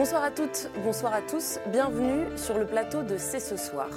Bonsoir à toutes, bonsoir à tous, bienvenue sur le plateau de C'est ce soir.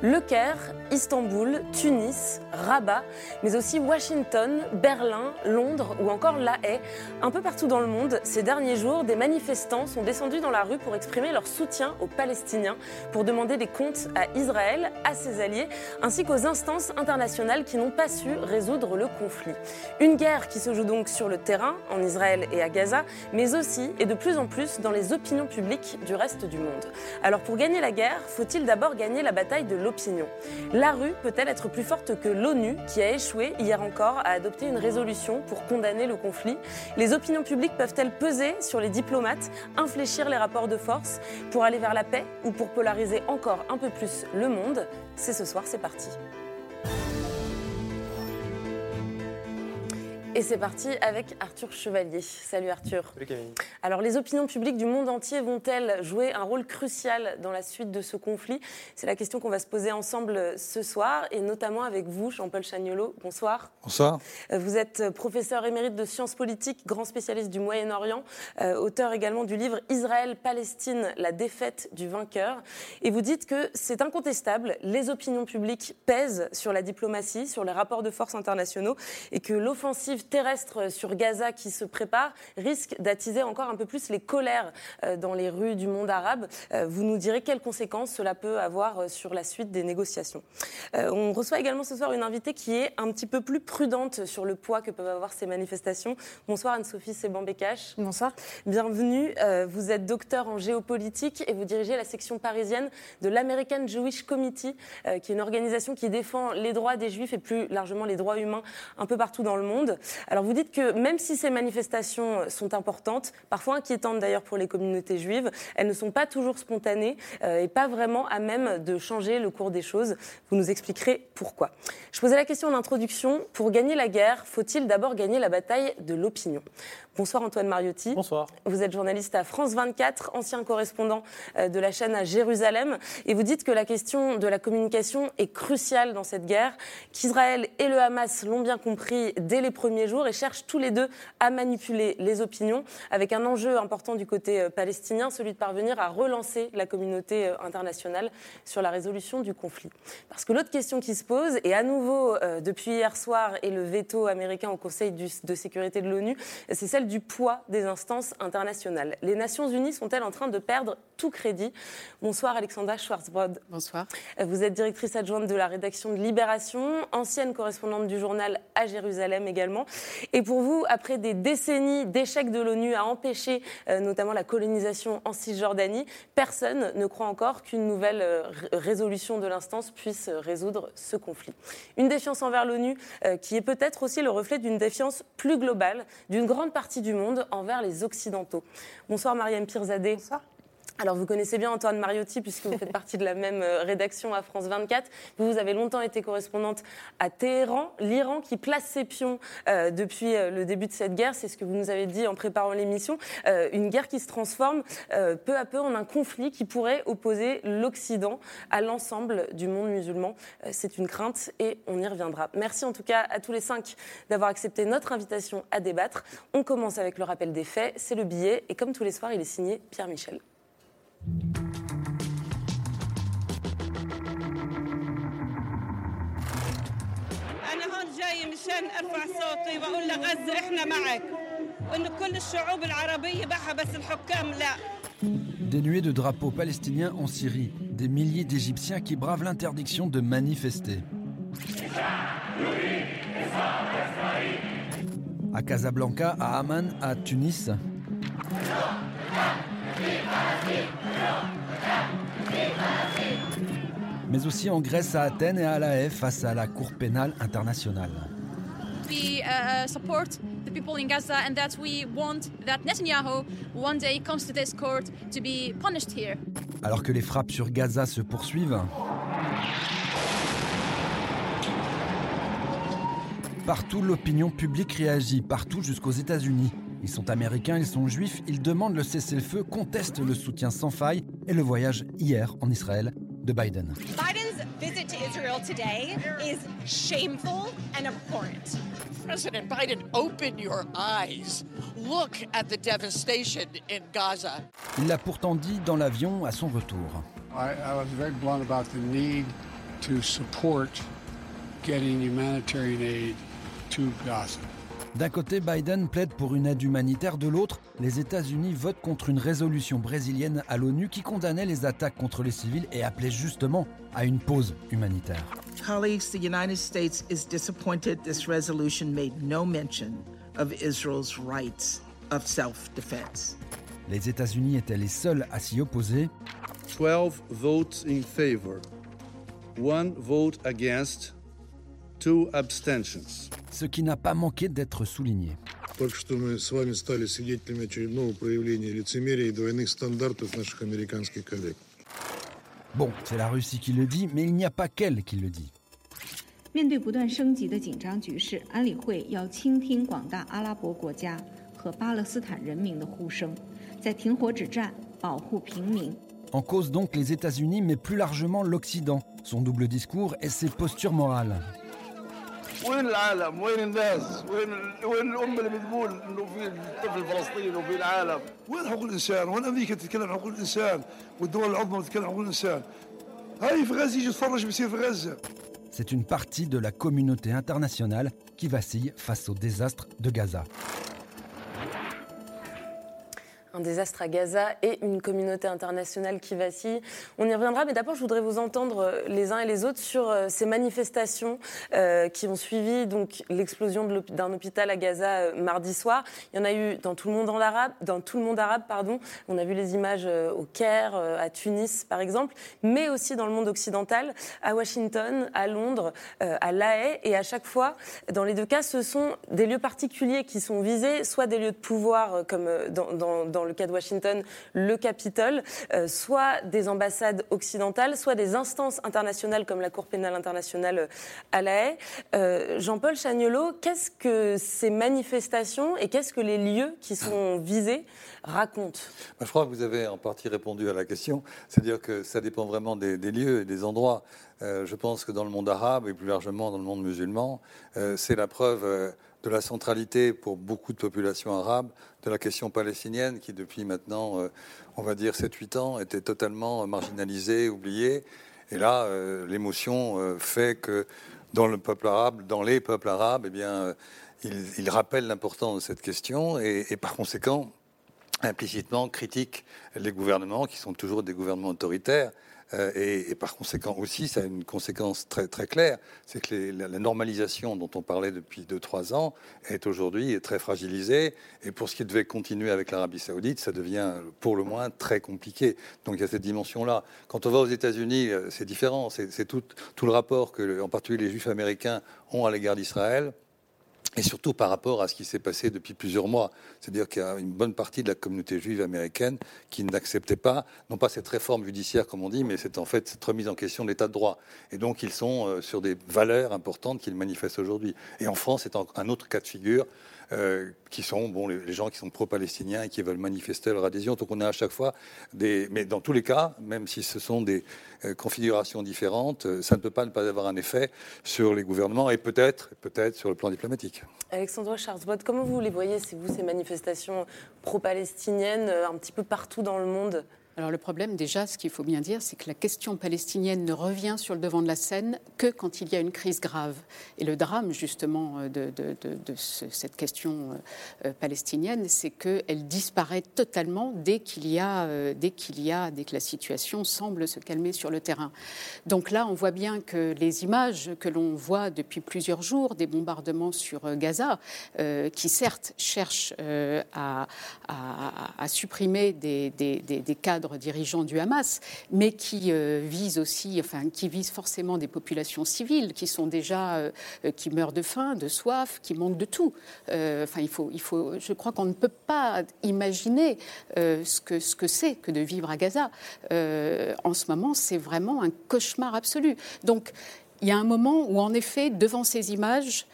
Le Caire, Istanbul, Tunis, Rabat, mais aussi Washington, Berlin, Londres ou encore La Haye. Un peu partout dans le monde, ces derniers jours, des manifestants sont descendus dans la rue pour exprimer leur soutien aux Palestiniens, pour demander des comptes à Israël, à ses alliés, ainsi qu'aux instances internationales qui n'ont pas su résoudre le conflit. Une guerre qui se joue donc sur le terrain, en Israël et à Gaza, mais aussi et de plus en plus dans les opinions public du reste du monde. Alors pour gagner la guerre, faut-il d'abord gagner la bataille de l'opinion? La rue peut-elle être plus forte que l'ONU qui a échoué hier encore à adopter une résolution pour condamner le conflit? Les opinions publiques peuvent-elles peser sur les diplomates, infléchir les rapports de force pour aller vers la paix ou pour polariser encore un peu plus le monde? C'est ce soir, c'est parti. Et c'est parti avec Arthur Chevalier. Salut Arthur. Salut Camille. Alors les opinions publiques du monde entier vont-elles jouer un rôle crucial dans la suite de ce conflit? C'est la question qu'on va se poser ensemble ce soir et notamment avec vous, Jean-Paul Chagnolo. Bonsoir. Bonsoir. Vous êtes professeur émérite de sciences politiques, grand spécialiste du Moyen-Orient, euh, auteur également du livre Israël-Palestine, la défaite du vainqueur. Et vous dites que c'est incontestable, les opinions publiques pèsent sur la diplomatie, sur les rapports de force internationaux et que l'offensive terrestre sur Gaza qui se prépare risque d'attiser encore un peu plus les colères euh, dans les rues du monde arabe. Euh, vous nous direz quelles conséquences cela peut avoir euh, sur la suite des négociations. On reçoit également ce soir une invitée qui est un petit peu plus prudente sur le poids que peuvent avoir ces manifestations. Bonsoir Anne-Sophie Seban-Bekash. Bonsoir. Bienvenue. Vous êtes docteur en géopolitique et vous dirigez la section parisienne de l'American Jewish Committee, qui est une organisation qui défend les droits des juifs et plus largement les droits humains un peu partout dans le monde. Alors vous dites que même si ces manifestations sont importantes, parfois inquiétantes d'ailleurs pour les communautés juives, elles ne sont pas toujours spontanées euh, et pas vraiment à même de changer le cours des choses. Vous nous expliquerez pourquoi. Je posais la question en introduction, pour gagner la guerre, faut-il d'abord gagner la bataille de l'opinion? Bonsoir Antoine Mariotti. Bonsoir. Vous êtes journaliste à France 24, ancien correspondant euh, de la chaîne à Jérusalem, et vous dites que la question de la communication est cruciale dans cette guerre, qu'Israël et le Hamas l'ont bien compris dès les premiers jours et cherchent tous les deux à manipuler les opinions, avec un enjeu important du côté euh, palestinien, celui de parvenir à relancer la communauté euh, internationale sur la résolution du conflit. Parce que l'autre question qui se pose, et à nouveau depuis hier soir et le veto américain au Conseil de sécurité de l'ONU, c'est celle du poids des instances internationales. Les Nations Unies sont-elles en train de perdre tout crédit Bonsoir Alexandra Schwarzbrod. Bonsoir. Vous êtes directrice adjointe de la rédaction de Libération, ancienne correspondante du journal à Jérusalem également. Et pour vous, après des décennies d'échecs de l'ONU à empêcher euh, notamment la colonisation en Cisjordanie, personne ne croit encore qu'une nouvelle euh, résolution de l'instance puisse résoudre ce conflit. Une défiance envers l'ONU euh, qui est peut-être aussi le reflet d'une défiance plus globale d'une grande partie du monde envers les Occidentaux. Bonsoir Mariam Pirzadeh. Bonsoir. Alors, vous connaissez bien Antoine Mariotti, puisque vous faites partie de la même euh, rédaction à France 24. Vous, avez longtemps été correspondante à Téhéran, l'Iran qui place ses pions euh, depuis euh, le début de cette guerre. C'est ce que vous nous avez dit en préparant l'émission. une guerre qui se transforme peu à peu en un conflit qui pourrait opposer l'Occident à l'ensemble du monde musulman. C'est une crainte et on y reviendra. Merci en tout cas à tous les cinq d'avoir accepté notre invitation à débattre. On commence avec le rappel des faits. C'est le billet et comme tous les soirs, il est signé Pierre Michel. Des nuées de drapeaux palestiniens en Syrie, des milliers d'Égyptiens qui bravent l'interdiction de manifester. À Casablanca, à Amman, à Tunis. Mais aussi en Grèce, à Athènes et à La Haye face à la Cour pénale internationale. We uh, support the people in Gaza and that we want that Netanyahu one day comes to this court to be punished here. Alors que les frappes sur Gaza se poursuivent, Partout, l'opinion publique réagit, partout jusqu'aux États-Unis. Ils sont américains, ils sont juifs, ils demandent le cessez-le-feu, contestent le soutien sans faille et le voyage hier en Israël de Biden. Biden's visit to Israel today is shameful and abhorrent. President Biden, open your eyes. Look at the devastation in Gaza. Il l'a pourtant dit dans l'avion à son retour. I, I was very blunt about the need to support getting humanitarian aid to Gaza. D'un côté, Biden plaide pour une aide humanitaire, de l'autre, les États-Unis votent contre une résolution brésilienne à l'ONU qui condamnait les attaques contre les civils et appelait justement à une pause humanitaire. Colleagues, the United States is disappointed this resolution made no mention of Israel's rights of self-defense. Les États-Unis étaient les seuls à s'y opposer. 12 votes in favor, one vote against, two abstentions. Ce qui n'a pas manqué d'être souligné. Только что мы с вами стали свидетелями очередного проявления лицемерия и двойных стандартов наших американских коллег. Bon, c'est la Russie qui le dit, mais il n'y a pas qu'elle qui le dit. 面对不断升级的紧张局势，安理会要倾听广大阿拉伯国家和巴勒斯坦人民的呼声，在停火止战、保护平民、 En cause donc les États-Unis, mais plus largement l'Occident, son double discours et ses postures morales. وين العالم؟ وين الناس؟ وين وين الام اللي بتقول انه في طفل فلسطيني وفي العالم؟ وين حقوق الانسان؟ وين امريكا تتكلم عن حقوق الانسان؟ والدول العظمى تتكلم عن حقوق الانسان؟ هاي في غزه يجي يتفرج بيصير في غزه. C'est une partie de la communauté internationale qui vacille face au désastre de Gaza. Un désastre à Gaza et une communauté internationale qui vacille. On y reviendra, mais d'abord, je voudrais vous entendre euh, les uns et les autres sur euh, ces manifestations euh, qui ont suivi donc l'explosion d'un hôpital à Gaza mardi soir. Il y en a eu dans tout le monde arabe, dans tout le monde arabe, pardon. On a vu les images au Caire, à Tunis, par exemple, mais aussi dans le monde occidental, à Washington, à Londres, à La Haye, et à chaque fois, dans les deux cas, ce sont des lieux particuliers qui sont visés, soit des lieux de pouvoir, comme dans- dans le cas de Washington, le Capitole, euh, soit des ambassades occidentales, soit des instances internationales comme la Cour pénale internationale euh, à La Haye. Euh, Jean-Paul Chagnolo, qu'est-ce que ces manifestations et qu'est-ce que les lieux qui sont visés racontent? Je crois que vous avez en partie répondu à la question. C'est-à-dire que ça dépend vraiment des, lieux et des endroits. Je pense que dans le monde arabe et plus largement dans le monde musulman, c'est la preuve de la centralité pour beaucoup de populations arabes de la question palestinienne qui, depuis maintenant, euh, on va dire 7-8 ans, était totalement marginalisée, oubliée. Et là, euh, l'émotion euh, fait que dans le peuple arabe, dans les peuples arabes, eh bien, ils, ils rappellent l'importance de cette question et, et par conséquent, implicitement critiquent les gouvernements qui sont toujours des gouvernements autoritaires. Euh, et, par conséquent aussi, ça a une conséquence très, très claire, c'est que la, normalisation dont on parlait depuis 2-3 ans est aujourd'hui très fragilisée. Et pour ce qui devait continuer avec l'Arabie saoudite, ça devient pour le moins très compliqué. Donc il y a cette dimension-là. Quand on va aux États-Unis, euh, c'est différent. C'est tout le rapport que, en particulier, les Juifs américains ont à l'égard d'Israël. Et surtout par rapport à ce qui s'est passé depuis plusieurs mois. C'est-à-dire qu'il y a une bonne partie de la communauté juive américaine qui n'acceptait pas, non pas cette réforme judiciaire comme on dit, mais c'est en fait cette remise en question de l'état de droit. Et donc ils sont euh, sur des valeurs importantes qu'ils manifestent aujourd'hui. Et en France, c'est un autre cas de figure. Euh, qui sont bon, les, gens qui sont pro-palestiniens et qui veulent manifester leur adhésion. Donc on a à chaque fois des... Mais dans tous les cas, même si ce sont des euh, configurations différentes, euh, ça ne peut pas ne pas avoir un effet sur les gouvernements et peut-être peut-être sur le plan diplomatique. Alexandre Charzbot, comment vous les voyez, vous, ces manifestations pro-palestiniennes un petit peu partout dans le monde? Alors le problème déjà, ce qu'il faut bien dire, c'est que la question palestinienne ne revient sur le devant de la scène que quand il y a une crise grave. Et le drame justement euh, de, de- de- de ce- cette question euh, euh, palestinienne, c'est qu'elle disparaît totalement dès qu'il y a, dès qu'il y a, dès que la situation semble se calmer sur le terrain. Donc là, on voit bien que les images que l'on voit depuis plusieurs jours des bombardements sur Gaza, qui certes cherchent à, supprimer des cadres dirigeants du Hamas, mais qui euh, visent aussi, enfin, qui visent forcément des populations civiles qui sont déjà, euh, euh, qui meurent de faim, de soif, qui manquent de tout. Euh, Enfin, il faut, il faut, je crois qu'on ne peut pas imaginer ce que ce que c'est que de vivre à Gaza. En ce moment, c'est vraiment un cauchemar absolu. Donc il y a un moment où, en effet, devant ces images,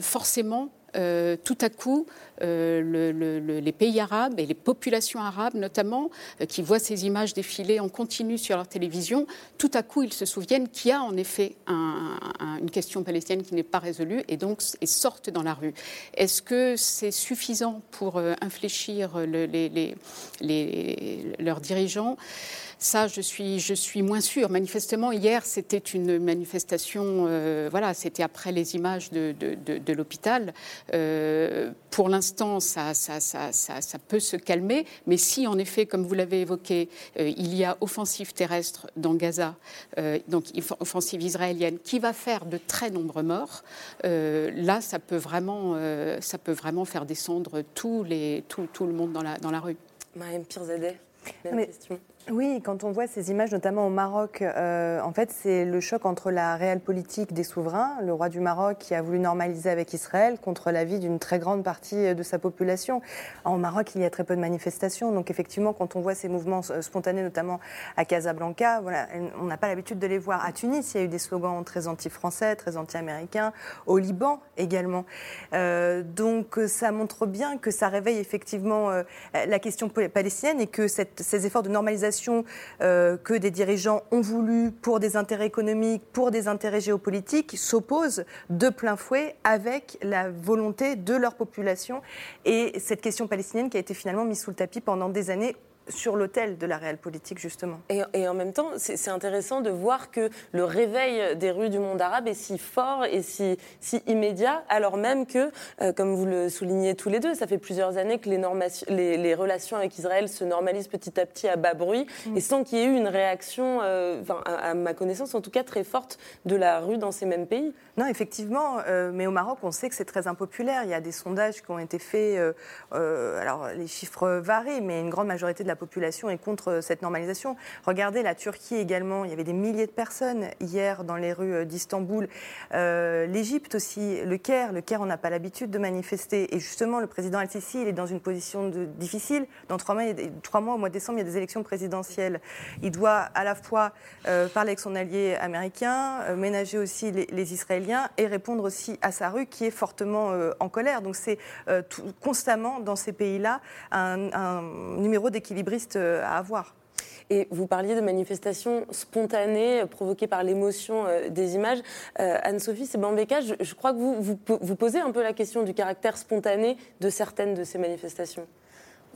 forcément, tout à coup, euh, les pays arabes et les populations arabes notamment, euh, qui voient ces images défiler en continu sur leur télévision, tout à coup, ils se souviennent qu'il y a en effet une question palestinienne qui n'est pas résolue et donc ils sortent dans la rue. Est-ce que c'est suffisant pour infléchir leurs dirigeants? Ça, je suis, je suis moins sûre. Manifestement, hier, c'était une manifestation, euh, voilà, c'était après les images de, l'hôpital. Euh, pour l'instant, ça ça, ça, ça, peut se calmer, mais si, en effet, comme vous l'avez évoqué, euh, il y a offensive terrestre dans Gaza, donc offensive israélienne, qui va faire de très nombreux morts, là, ça peut, vraiment, ça peut vraiment faire descendre tous les, tout, tout le monde dans la, dans la rue. Mariam Pirzadeh, même question. Oui, quand on voit ces images, notamment au Maroc, euh, en fait, c'est le choc entre la réelle politique des souverains, le roi du Maroc qui a voulu normaliser avec Israël, contre l'avis d'une très grande partie de sa population. En Maroc, il y a très peu de manifestations, donc effectivement, quand on voit ces mouvements spontanés, notamment à Casablanca, voilà, on n'a pas l'habitude de les voir. À Tunis, il y a eu des slogans très anti-français, très anti-américains, au Liban également. Euh, donc, ça montre bien que ça réveille effectivement euh, la question palestinienne et que ces efforts de normalisation euh, que des dirigeants ont voulu pour des intérêts économiques, pour des intérêts géopolitiques, s'opposent de plein fouet avec la volonté de leur population. Et cette question palestinienne qui a été finalement mise sous le tapis pendant des années sur l'autel de la réelle politique, justement. Et, en même temps, c'est intéressant de voir que le réveil des rues du monde arabe est si fort et si, si immédiat, alors même que, euh, comme vous le soulignez tous les deux, ça fait plusieurs années que les, les, relations avec Israël se normalisent petit à petit à bas bruit, mm. et sans qu'il y ait eu une réaction, euh, à, ma connaissance en tout cas, très forte de la rue dans ces mêmes pays. Non, effectivement, euh, mais au Maroc, on sait que c'est très impopulaire. Il y a des sondages qui ont été faits, alors les chiffres varient, mais une grande majorité de la population est contre cette normalisation. Regardez la Turquie également, il y avait des milliers de personnes hier dans les rues d'Istanbul. Euh, L'Égypte aussi, le Caire, le Caire, on n'a pas l'habitude de manifester. Et justement, le président Al-Sisi, il est dans une position difficile. Dans trois mois, au mois de décembre, il y a des élections présidentielles. Il doit à la fois euh, parler avec son allié américain, euh, ménager aussi les, Israéliens et répondre aussi à sa rue qui est fortement en colère. Donc c'est constamment dans ces pays-là un numéro d'équilibre euh, à avoir. Et vous parliez de manifestations spontanées euh, provoquées par l'émotion euh, des images. Anne-Sophie Sebambeka, je, je crois que vous, vous, vous posez un peu la question du caractère spontané de certaines de ces manifestations.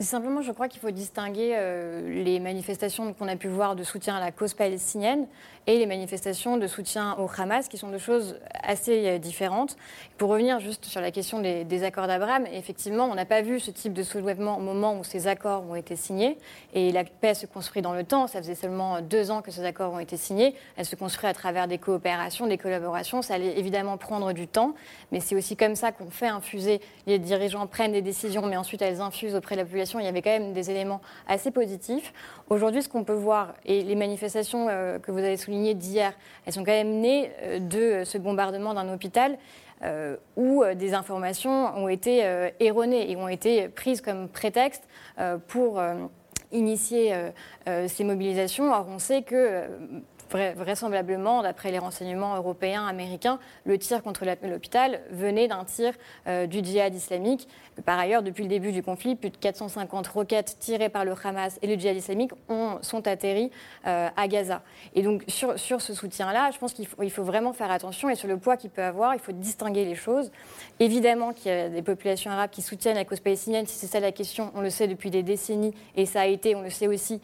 Simplement, je crois qu'il faut distinguer les manifestations qu'on a pu voir de soutien à la cause palestinienne et les manifestations de soutien au Hamas, qui sont deux choses assez euh, différentes. Pour revenir juste sur la question des, accords d'Abraham, effectivement, on n'a pas vu ce type de soulèvement au moment où ces accords ont été signés. Et la paix se construit dans le temps. Ça faisait seulement deux ans que ces accords ont été signés. Elle se construit à travers des coopérations, des collaborations. Ça allait évidemment prendre du temps, mais c'est aussi comme ça qu'on fait infuser. Les dirigeants prennent des décisions, mais ensuite elles infusent auprès de la population. Il y avait quand même des éléments assez positifs. Aujourd'hui, ce qu'on peut voir, et les manifestations euh, que vous avez soulignées d'hier, elles sont quand même nées euh, de ce bombardement d'un hôpital euh, où des informations ont été erronées et ont été prises comme prétexte pour initier ces mobilisations. Or, on sait que vraisemblablement, d'après les renseignements européens, américains, le tir contre l'hôpital venait d'un tir euh, du djihad islamique. Par ailleurs, depuis le début du conflit, plus de 450 roquettes tirées par le Hamas et le djihad islamique ont, sont atterries euh, à Gaza. Et donc, sur, sur ce soutien-là, je pense qu'il faut, il faut vraiment faire attention et sur le poids qu'il peut avoir, il faut distinguer les choses. Évidemment qu'il y a des populations arabes qui soutiennent la cause palestinienne, si c'est ça la question, on le sait depuis des décennies, et ça a été, on le sait aussi,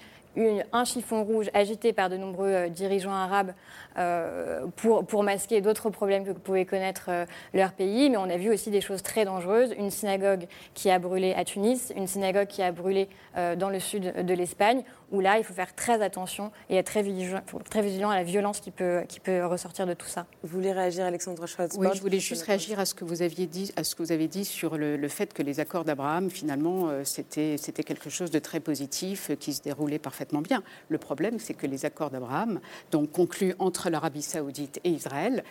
un chiffon rouge agité par de nombreux euh, dirigeants arabes euh, pour, masquer d'autres problèmes que pouvaient connaître euh, leur pays. Mais on a vu aussi des choses très dangereuses. Une synagogue qui a brûlé à Tunis, une synagogue qui a brûlé dans le sud de l'Espagne, où là, il faut faire très attention et être très vigilant, très vigilant à la violence qui peut, qui peut ressortir de tout ça. Vous voulez réagir, Alexandre Schwartz Oui, je voulais juste réagir à ce que vous aviez dit, à ce que vous avez dit sur le, le fait que les accords d'Abraham, finalement, c'était quelque chose de très positif qui se déroulait parfaitement bien. Le problème, c'est que les accords d'Abraham, donc conclus entre l'Arabie saoudite et Israël,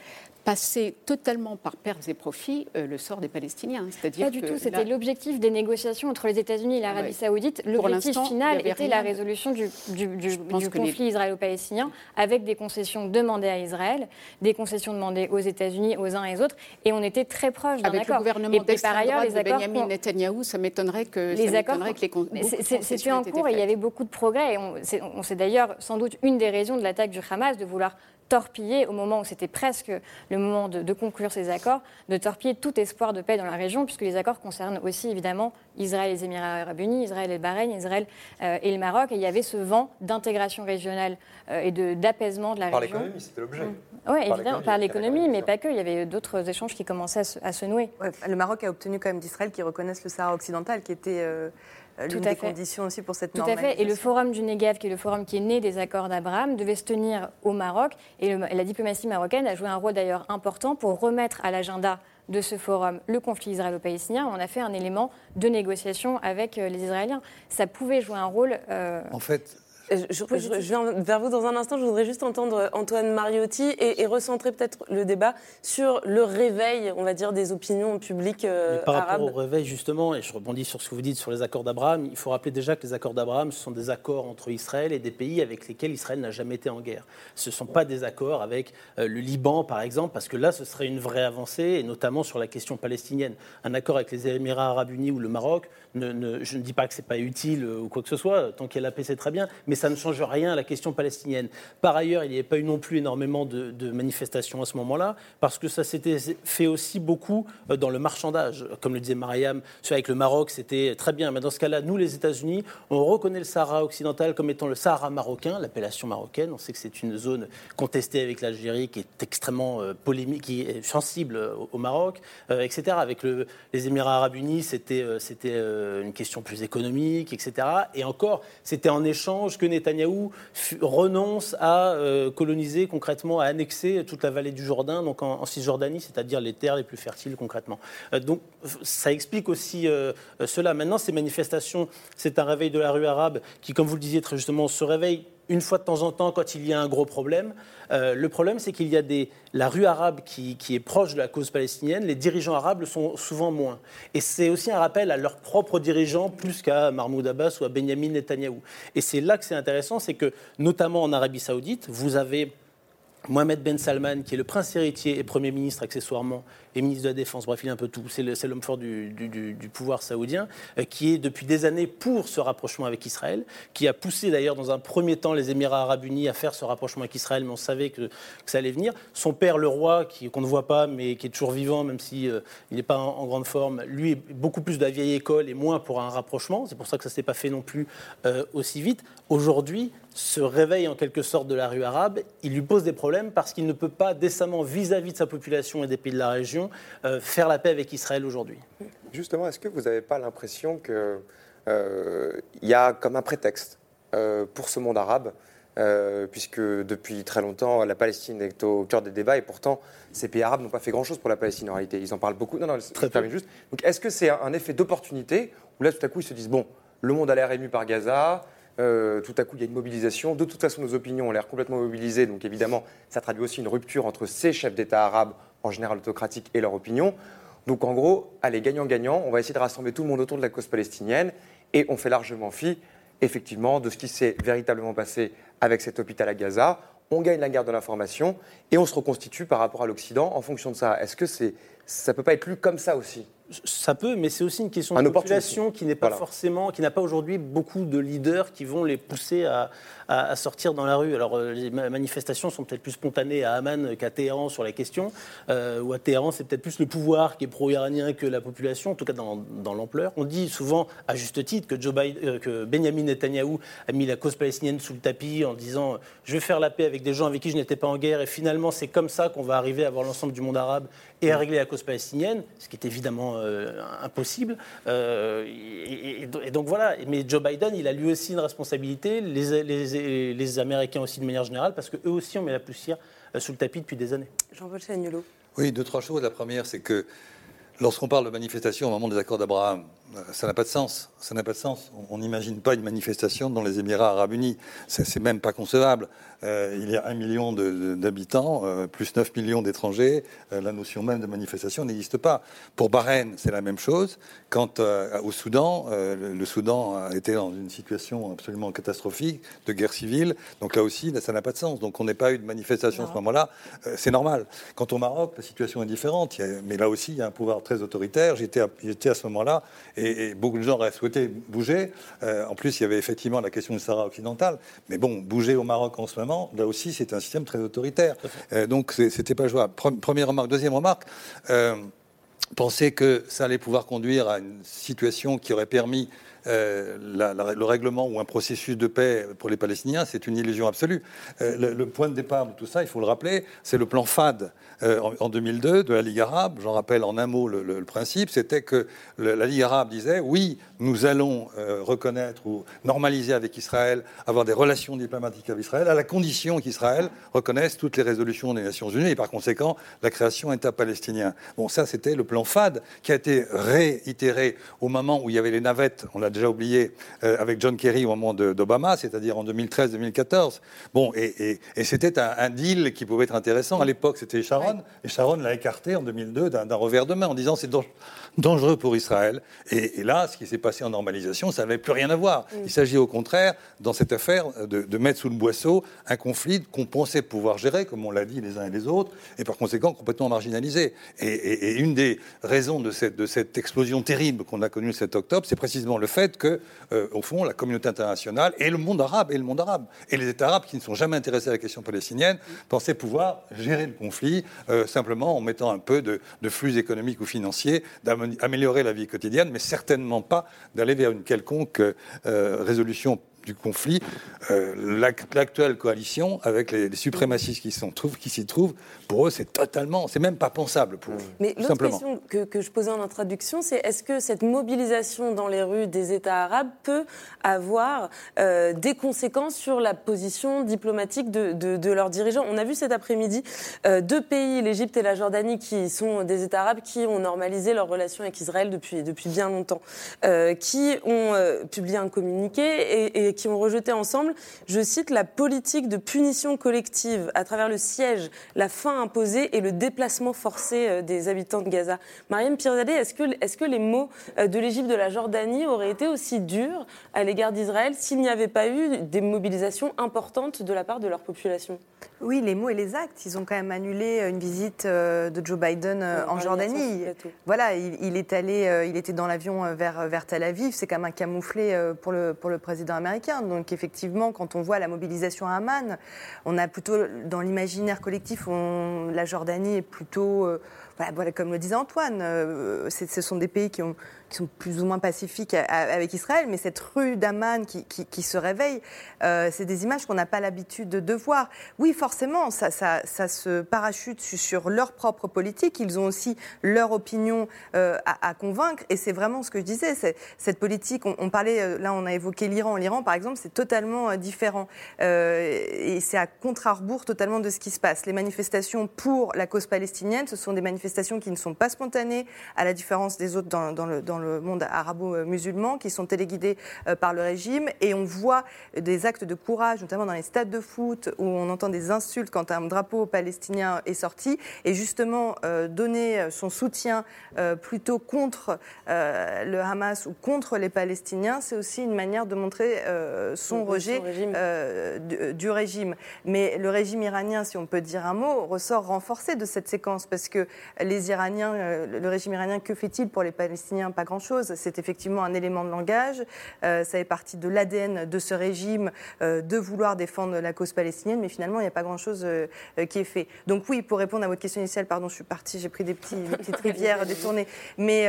passer totalement par pertes et profits euh, le sort des Palestiniens. C'est-à-dire Pas du tout. C'était l'objectif des négociations entre les États-Unis et l'Arabie saoudite. L'objectif final était la résolution du, du- du- pense du que les- conflit israélo-palestinien avec des concessions demandées à Israël, des concessions demandées aux États-Unis, aux uns et aux autres, et on était très proche d'un Avec accord. le gouvernement et, et par ailleurs, les de accords Benjamin qu'on- Netanyahou, ça m'étonnerait que, les accords, que les con- de c'était en cours et il y avait beaucoup de progrès. Et on- c'est d'ailleurs sans doute une des raisons de l'attaque du Hamas de vouloir torpiller, au moment où c'était presque le moment de, de conclure ces accords, de torpiller tout espoir de paix dans la région, puisque les accords concernent aussi évidemment Israël et les Émirats arabes unis, Israël et le Bahreïn, Israël euh, et le Maroc. Et il y avait ce vent d'intégration régionale euh, et de- d'apaisement de la Par région. l'économie, c'était l'objet. Oui, évidemment, par l'économie, mais pas que. Il y avait d'autres échanges qui commençaient à se, à se nouer. Ouais, le Maroc a obtenu quand même d'Israël qui reconnaisse le Sahara occidental, qui était euh, l'une à des fait. conditions aussi pour cette Tout à fait. Et le forum du Negev, qui est le forum qui est né des accords d'Abraham, devait se tenir au Maroc. Et, le- et la diplomatie marocaine a joué un rôle d'ailleurs important pour remettre à l'agenda de ce forum le conflit israélo-palestinien. On a fait un élément de négociation avec euh, les Israéliens. Ça pouvait jouer un rôle. euh, En fait, Je, je- je- je viens vers vous dans un instant. Je voudrais juste entendre Antoine Mariotti et, et recentrer peut-être le débat sur le réveil, on va dire, des opinions publiques euh, Mais par rapport arabes. au réveil, justement, et je rebondis sur ce que vous dites sur les accords d'Abraham, il faut rappeler déjà que les accords d'Abraham, ce sont des accords entre Israël et des pays avec lesquels Israël n'a jamais été en guerre. Ce ne sont pas des accords avec euh, le Liban, par exemple, parce que là, ce serait une vraie avancée, et notamment sur la question palestinienne. Un accord avec les Émirats arabes unis ou le Maroc, ne- ne- je ne dis pas que ce n'est pas utile euh, ou quoi que ce soit, tant qu'il y a la paix, c'est très bien, mais ça ne change rien à la question palestinienne. Par ailleurs, il n'y avait pas eu non plus énormément de, manifestations à ce moment-là, parce que ça s'était fait aussi beaucoup euh, dans le marchandage. Comme le disait Mariam, avec le Maroc, c'était très bien. Mais dans ce cas-là, nous, les États-Unis, on reconnaît le Sahara occidental comme étant le Sahara marocain, l'appellation marocaine. On sait que c'est une zone contestée avec l'Algérie qui est extrêmement euh, polémique, qui est sensible euh, au, Maroc, etc. Avec le- les Émirats arabes unis, c'était une question plus économique, etc. Et encore, c'était en échange que Netanyahou fu- renonce à euh, coloniser concrètement, à annexer toute la vallée du Jourdain, donc en, en Cisjordanie, c'est-à-dire les terres les plus fertiles concrètement. Euh, donc ça explique aussi euh, cela. Maintenant, ces manifestations, c'est un réveil de la rue arabe qui, comme vous le disiez très justement, se réveille une fois de temps en temps quand il y a un gros problème. Euh, le problème, c'est qu'il y a des, la rue arabe qui, qui est proche de la cause palestinienne, les dirigeants arabes le sont souvent moins. Et c'est aussi un rappel à leurs propres dirigeants plus qu'à Mahmoud Abbas ou à Benjamin Netanyahou. Et c'est là que c'est intéressant, c'est que notamment en Arabie saoudite, vous avez Mohamed Ben Salman, qui est le prince héritier et Premier ministre accessoirement, et ministre de la Défense, bref, il est un peu tout, c'est l'homme fort du, pouvoir saoudien, euh, qui est depuis des années pour ce rapprochement avec Israël, qui a poussé d'ailleurs dans un premier temps les Émirats arabes unis à faire ce rapprochement avec Israël, mais on savait que, ça allait venir. Son père, le roi, qu'on ne voit pas, mais qui est toujours vivant, même si euh, il n'est pas en, grande forme, lui est beaucoup plus de la vieille école et moins pour un rapprochement. C'est pour ça que ça ne s'est pas fait non plus euh, aussi vite. Aujourd'hui, ce réveil en quelque sorte de la rue arabe, il lui pose des problèmes parce qu'il ne peut pas décemment vis-à-vis de sa population et des pays de la région euh, faire la paix avec Israël aujourd'hui. Justement, est-ce que vous n'avez pas l'impression qu'il y a comme un prétexte euh, pour ce monde arabe, euh, puisque depuis très longtemps, la Palestine est au cœur des débats, et pourtant, ces pays arabes n'ont pas fait grand-chose pour la Palestine en réalité. Ils en parlent beaucoup. Non, non, je termine juste. Donc, est-ce que c'est un, un effet d'opportunité, où là, tout à coup, ils se disent, bon, le monde a l'air ému par Gaza, euh, tout à coup, il y a une mobilisation. De toute façon, nos opinions ont l'air complètement mobilisées. Donc, évidemment, ça traduit aussi une rupture entre ces chefs d'État arabes, en général autocratiques, et leur opinion. Donc, en gros, allez, gagnant-gagnant, on va essayer de rassembler tout le monde autour de la cause palestinienne. Et on fait largement fi, effectivement, de ce qui s'est véritablement passé avec cet hôpital à Gaza. On gagne la guerre de l'information et on se reconstitue par rapport à l'Occident en fonction de ça. Est-ce que c'est, ça peut pas être lu comme ça aussi? Ça peut, mais c'est aussi une question de population qui n'est pas Voilà. forcément, qui n'a pas aujourd'hui beaucoup de leaders qui vont les pousser à, à- à sortir dans la rue. Alors euh, les ma- manifestations sont peut-être plus spontanées à Amman qu'à Téhéran sur la question, euh, ou à Téhéran c'est peut-être plus le pouvoir qui est pro-iranien que la population, en tout cas dans, dans l'ampleur. On dit souvent, à juste titre, que, Joe Biden- euh, que Benjamin Netanyahou a mis la cause palestinienne sous le tapis en disant je vais faire la paix avec des gens avec qui je n'étais pas en guerre, et finalement c'est comme ça qu'on va arriver à avoir l'ensemble du monde arabe et à régler la cause palestinienne, ce qui est évidemment euh, impossible. Euh, et, et- et donc voilà, mais Joe Biden, il a lui aussi une responsabilité, les, les- les Américains aussi de manière générale, parce qu'eux aussi on met la poussière euh, sous le tapis depuis des années. Jean-Paul Chagnolo. Oui, deux, trois choses. La première, c'est que lorsqu'on parle de manifestation au moment des accords d'Abraham, ça n'a pas de sens. Ça n'a pas de sens. On n'imagine pas une manifestation dans les Émirats arabes unis. C'est même pas concevable. Euh, il y a un million d'habitants, euh, plus 9 millions d'étrangers. Euh, la notion même de manifestation n'existe pas. Pour Bahreïn, c'est la même chose. Quant au Soudan, le, Soudan a été dans une situation absolument catastrophique de guerre civile. Donc là aussi, ça n'a pas de sens. Donc on n'est pas eu de manifestation à ce moment-là. c'est normal. Quant au Maroc, la situation est différente. mais là aussi, il y a un pouvoir très autoritaire. J'étais à, à, ce moment-là et, beaucoup de gens auraient souhaité bouger. en plus, il y avait effectivement la question du Sahara occidental. Mais bon, bouger au Maroc en ce moment, là aussi, c'est un système très autoritaire. Euh, donc, c'était pas jouable. Première remarque. Deuxième remarque. Euh, penser que ça allait pouvoir conduire à une situation qui aurait permis euh, le règlement ou un processus de paix pour les Palestiniens, c'est une illusion absolue. le, point de départ de tout ça, il faut le rappeler, c'est le plan FAD euh, en, 2002 de la Ligue arabe. J'en rappelle en un mot le, principe, c'était que la Ligue arabe disait oui, nous allons euh, reconnaître ou normaliser avec Israël, avoir des relations diplomatiques avec Israël, à la condition qu'Israël reconnaisse toutes les résolutions des Nations Unies et par conséquent la création État palestinien. Bon, ça c'était le plan FAD qui a été réitéré au moment où il y avait les navettes, on l'a déjà oublié, euh, avec John Kerry au moment d'Obama, c'est-à-dire en 2013-2014. Bon, et, c'était un, un, deal qui pouvait être intéressant. À l'époque, c'était Sharon et Sharon l'a écarté en 2002 d'un revers de main en disant c'est dangereux pour Israël. Et, là, ce qui s'est passé en normalisation, ça n'avait plus rien à voir. Il s'agit au contraire, dans cette affaire, de, mettre sous le boisseau un conflit qu'on pensait pouvoir gérer, comme on l'a dit les uns et les autres, et par conséquent complètement marginalisé. Et, une des raisons de cette, de cette explosion terrible qu'on a connue le 7 octobre, c'est précisément le fait que, euh, au fond, la communauté internationale et le monde arabe, et le monde arabe, et les États arabes qui ne sont jamais intéressés à la question palestinienne, pensaient pouvoir gérer le conflit euh, simplement en mettant un peu de, flux économiques ou financiers, améliorer la vie quotidienne, mais certainement pas d'aller vers une quelconque euh, résolution du conflit, euh, l'actuelle coalition, avec les, suprémacistes qui s'y trouvent, trouvent, pour eux, c'est totalement, c'est même pas pensable pour eux. Mais l'autre question que, que, je posais en introduction, c'est est-ce que cette mobilisation dans les rues des États arabes peut avoir euh, des conséquences sur la position diplomatique de, de, leurs dirigeants? On a vu cet après-midi euh, deux pays, l'Égypte et la Jordanie, qui sont des États arabes qui ont normalisé leurs relations avec Israël depuis, depuis bien longtemps, qui ont publié un communiqué et, et qui ont rejeté ensemble, je cite, la politique de punition collective à travers le siège, la fin imposée et le déplacement forcé euh, des habitants de Gaza. Mariam Pirzadeh, est-ce que, est que les mots euh, de l'Égypte, de la Jordanie auraient été aussi durs à l'égard d'Israël s'il n'y avait pas eu des mobilisations importantes de la part de leur population? Oui, les mots et les actes. Ils ont quand même annulé euh, une visite de Joe Biden en Jordanie. Voilà, il, est allé, il était dans l'avion vers, vers Tel Aviv. C'est quand même un camouflé pour le, pour le président américain. Donc effectivement, quand on voit la mobilisation à Amman, on a plutôt dans l'imaginaire collectif, la Jordanie est plutôt, euh, voilà, comme le disait Antoine, euh, ce sont des pays qui ont sont plus ou moins pacifiques avec Israël, mais cette rue d'Aman qui, se réveille, euh, c'est des images qu'on n'a pas l'habitude de, voir. Oui, forcément, ça, se parachute sur leur propre politique. Ils ont aussi leur opinion euh, à, convaincre, et c'est vraiment ce que je disais. Cette politique, on, parlait, euh, là, on a évoqué l'Iran. L'Iran, par exemple, c'est totalement différent, et c'est à contre-arbours totalement de ce qui se passe. Les manifestations pour la cause palestinienne, ce sont des manifestations qui ne sont pas spontanées, à la différence des autres dans, le, dans monde arabo-musulman qui sont téléguidés euh, par le régime. Et on voit des actes de courage, notamment dans les stades de foot, où on entend des insultes quand un drapeau palestinien est sorti. Et justement, euh, donner son soutien euh, plutôt contre le Hamas ou contre les Palestiniens, c'est aussi une manière de montrer son rejet Du, régime. Mais le régime iranien, si on peut dire un mot, ressort renforcé de cette séquence parce que les Iraniens, le régime iranien, que fait-il pour les Palestiniens? Pas grand-chose. C'est effectivement un élément de langage. Euh, ça fait partie de l'ADN de ce régime euh, de vouloir défendre la cause palestinienne, mais finalement, il n'y a pas grand-chose euh, qui est fait. Donc oui, pour répondre à votre question initiale, pardon, je suis partie, j'ai pris des, petits, petites rivières détournées. Mais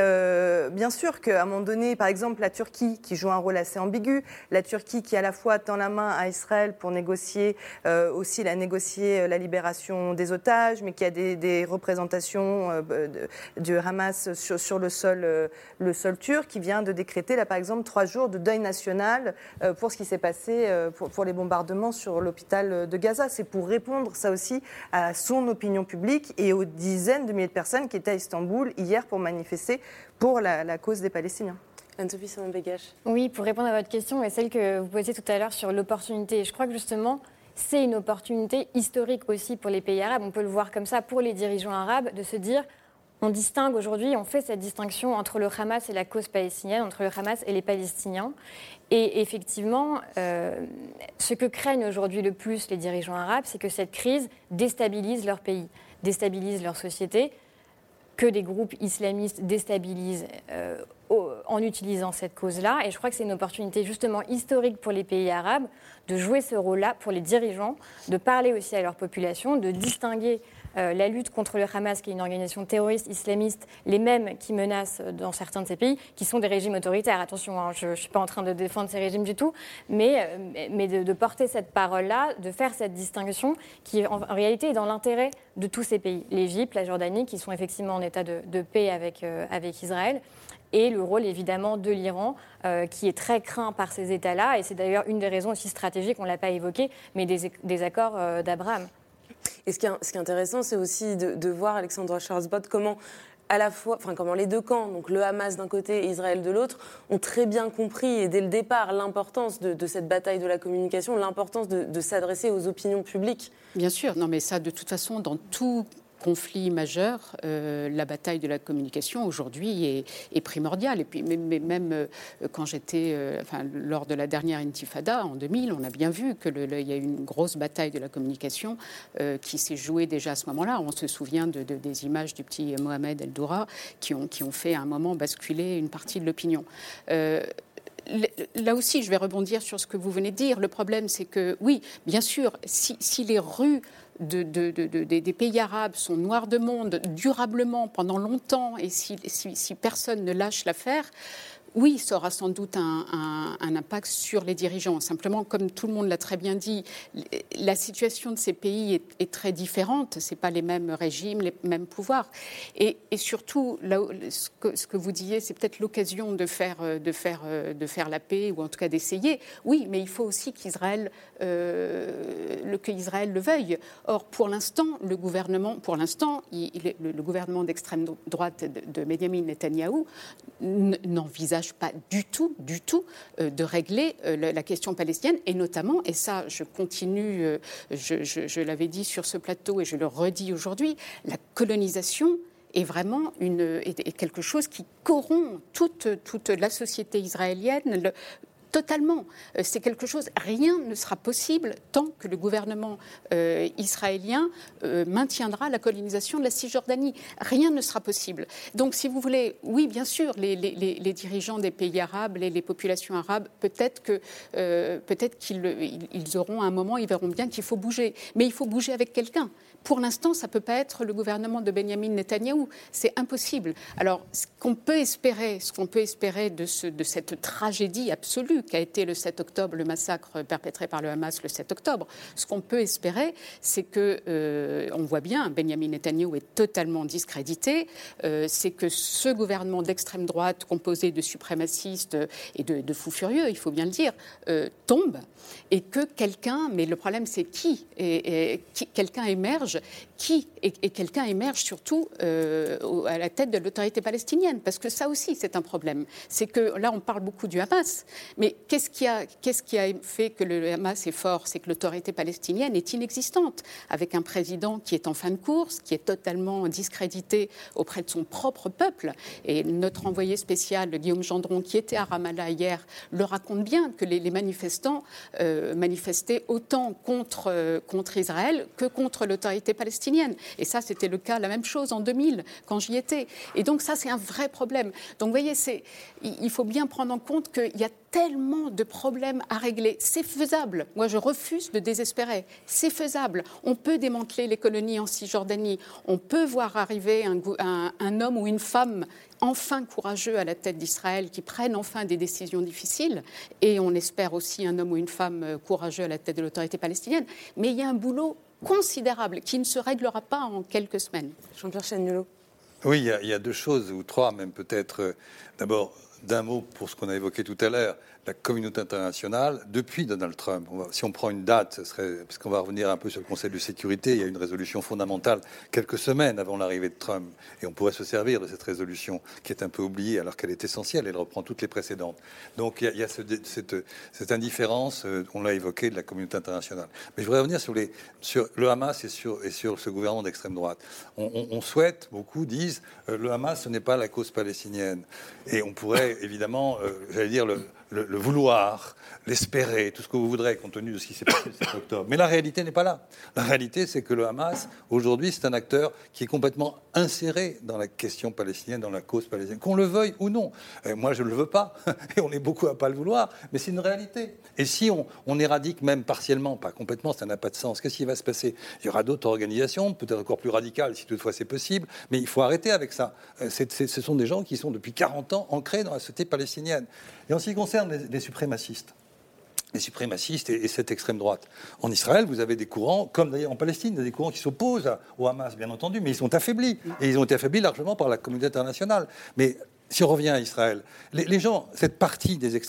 bien sûr qu'à un moment donné, par exemple, la Turquie, qui joue un rôle assez ambigu, la Turquie qui à la fois tend la main à Israël pour négocier aussi la négocier la libération des otages, mais qui a des, représentations du Hamas sur, sur le sol, le sol turc qui vient de décréter, là par exemple, trois jours de deuil national euh, pour ce qui s'est passé euh, pour, les bombardements sur l'hôpital de Gaza. C'est pour répondre, ça aussi, à son opinion publique et aux dizaines de milliers de personnes qui étaient à Istanbul hier pour manifester pour la, cause des Palestiniens. Anne-Sophie. Oui, pour répondre à votre question, et celle que vous posiez tout à l'heure sur l'opportunité, je crois que justement, c'est une opportunité historique aussi pour les pays arabes. On peut le voir comme ça pour les dirigeants arabes, de se dire on distingue aujourd'hui, on fait cette distinction entre le Hamas et la cause palestinienne, entre le Hamas et les Palestiniens. Et effectivement, euh, ce que craignent aujourd'hui le plus les dirigeants arabes, c'est que cette crise déstabilise leur pays, déstabilise leur société, que des groupes islamistes déstabilisent euh, en utilisant cette cause-là. Et je crois que c'est une opportunité justement historique pour les pays arabes de jouer ce rôle-là, pour les dirigeants, de parler aussi à leur population, de distinguer la lutte contre le Hamas, qui est une organisation terroriste islamiste, les mêmes qui menacent dans certains de ces pays, qui sont des régimes autoritaires. Attention, hein, je ne suis pas en train de défendre ces régimes du tout, mais, euh, de, porter cette parole-là, de faire cette distinction qui, en, réalité, est dans l'intérêt de tous ces pays. L'Égypte, la Jordanie, qui sont effectivement en état de, paix avec, euh, Israël et le rôle évidemment de l'Iran, qui est très craint par ces États-là. Et c'est d'ailleurs une des raisons aussi stratégiques, on ne l'a pas évoqué, mais des accords d'Abraham. Et ce qui est, intéressant, c'est aussi de, voir, Alexandra Schwarzbot, comment à la fois, enfin comment les deux camps, donc le Hamas d'un côté et Israël de l'autre, ont très bien compris et dès le départ l'importance de, cette bataille de la communication, l'importance de, de s'adresser aux opinions publiques. Bien sûr, non mais ça de toute façon dans tout conflit majeur, euh, la bataille de la communication aujourd'hui est, primordiale. Et puis, même euh, quand j'étais, euh, enfin, lors de la dernière Intifada en 2000, on a bien vu qu'il y a eu une grosse bataille de la communication qui s'est jouée déjà à ce moment-là. On se souvient de, des images du petit Mohamed El Doura qui ont, qui ont fait à un moment basculer une partie de l'opinion là aussi, je vais rebondir sur ce que vous venez de dire. Le problème, c'est que, oui, bien sûr, si les rues des pays arabes sont noirs de monde durablement pendant longtemps et si, personne ne lâche l'affaire, oui, ça aura sans doute un, impact sur les dirigeants. Simplement, comme tout le monde l'a très bien dit, la situation de ces pays est, très différente. Ce pas les mêmes régimes, les mêmes pouvoirs. Et, surtout, ce, que, vous disiez, c'est peut-être l'occasion de faire, de, faire, de faire la paix, ou en tout cas d'essayer. Oui, mais il faut aussi qu'Israël euh, le, le veuille. Or, pour l'instant, le gouvernement, pour l'instant, le, gouvernement d'extrême droite de, de Benjamin Netanyahou n'envisage pas du tout, du tout euh, de régler euh, la question palestinienne, et notamment, et ça je continue, euh, je, l'avais dit sur ce plateau et je le redis aujourd'hui, la colonisation est vraiment une, quelque chose qui corrompt toute, toute la société israélienne, totalement. Euh, c'est quelque chose, rien ne sera possible tant que le gouvernement euh, israélien euh, maintiendra la colonisation de la Cisjordanie. Rien ne sera possible. Donc, si vous voulez, oui, bien sûr, les, dirigeants des pays arabes, les, populations arabes, peut-être qu'ils ils auront un moment, ils verront bien qu'il faut bouger. Mais il faut bouger avec quelqu'un. Pour l'instant, ça ne peut pas être le gouvernement de Benjamin Netanyahou. C'est impossible. Alors, ce qu'on peut espérer, ce qu'on peut espérer de cette tragédie absolue qu'a été le 7 octobre, le massacre perpétré par le Hamas le 7 octobre, ce qu'on peut espérer, c'est que, euh, on voit bien, Benjamin Netanyahou est totalement discrédité, euh, c'est que ce gouvernement d'extrême droite composé de suprémacistes et de, fous furieux, il faut bien le dire, euh, tombe et que quelqu'un, mais le problème c'est qui, et quelqu'un émerge qui et, quelqu'un émerge surtout à la tête de l'autorité palestinienne, parce que ça aussi c'est un problème. C'est que là on parle beaucoup du Hamas, mais qu'est-ce qui a, fait que le Hamas est fort? C'est que l'autorité palestinienne est inexistante, avec un président qui est en fin de course, qui est totalement discrédité auprès de son propre peuple. Et notre envoyé spécial, Guillaume Gendron, qui était à Ramallah hier, le raconte bien que les, manifestants euh, manifestaient autant contre, euh, contre Israël que contre l'autorité palestinienne. Et ça, c'était le cas, la même chose en 2000, quand j'y étais. Et donc ça, c'est un vrai problème. Donc vous voyez, il faut bien prendre en compte qu'il y a tellement de problèmes à régler. C'est faisable. Moi, je refuse de désespérer. C'est faisable. On peut démanteler les colonies en Cisjordanie. On peut voir arriver un, un homme ou une femme enfin courageux à la tête d'Israël, qui prennent enfin des décisions difficiles, et on espère aussi un homme ou une femme courageux à la tête de l'autorité palestinienne. Mais il y a un boulot considérable qui ne se réglera pas en quelques semaines. Jean-Pierre Chagnolo. Oui, il y, a, deux choses, ou trois même peut-être. D'abord, d'un mot pour ce qu'on a évoqué tout à l'heure, la communauté internationale, depuis Donald Trump, si on prend une date, ce serait, parce qu'on va revenir un peu sur le Conseil de sécurité, il y a une résolution fondamentale quelques semaines avant l'arrivée de Trump, et on pourrait se servir de cette résolution qui est un peu oubliée alors qu'elle est essentielle, elle reprend toutes les précédentes. Donc il y a, cette, indifférence, euh, on l'a évoqué, de la communauté internationale. Mais je voudrais revenir sur, le Hamas et sur, ce gouvernement d'extrême droite. On souhaite, beaucoup disent, euh, le Hamas, ce n'est pas la cause palestinienne. Et on pourrait évidemment, euh, j'allais dire, le, le- vouloir, l'espérer, tout ce que vous voudrez, compte tenu de ce qui s'est passé le 7 octobre. Mais la réalité n'est pas là. La réalité, c'est que le Hamas, aujourd'hui, c'est un acteur qui est complètement inséré dans la question palestinienne, dans la cause palestinienne, qu'on le veuille ou non. Euh, moi, je ne le veux pas, et on est beaucoup à pas le vouloir, mais c'est une réalité. Et si on, éradique même partiellement, pas complètement, ça n'a pas de sens, qu'est-ce qui va se passer? Il y aura d'autres organisations, peut-être encore plus radicales, si toutefois c'est possible, mais il faut arrêter avec ça. Euh, ce sont des gens qui sont depuis 40 ans ancrés dans la société palestinienne. Et en ce qui concerne les- suprémacistes, les suprémacistes et, et cette extrême droite. En Israël, vous avez des courants, comme d'ailleurs en Palestine, des courants qui s'opposent au Hamas, bien entendu, mais ils sont affaiblis. Et ils ont été affaiblis largement par la communauté internationale. Mais si on revient à Israël, les, gens, cette partie des,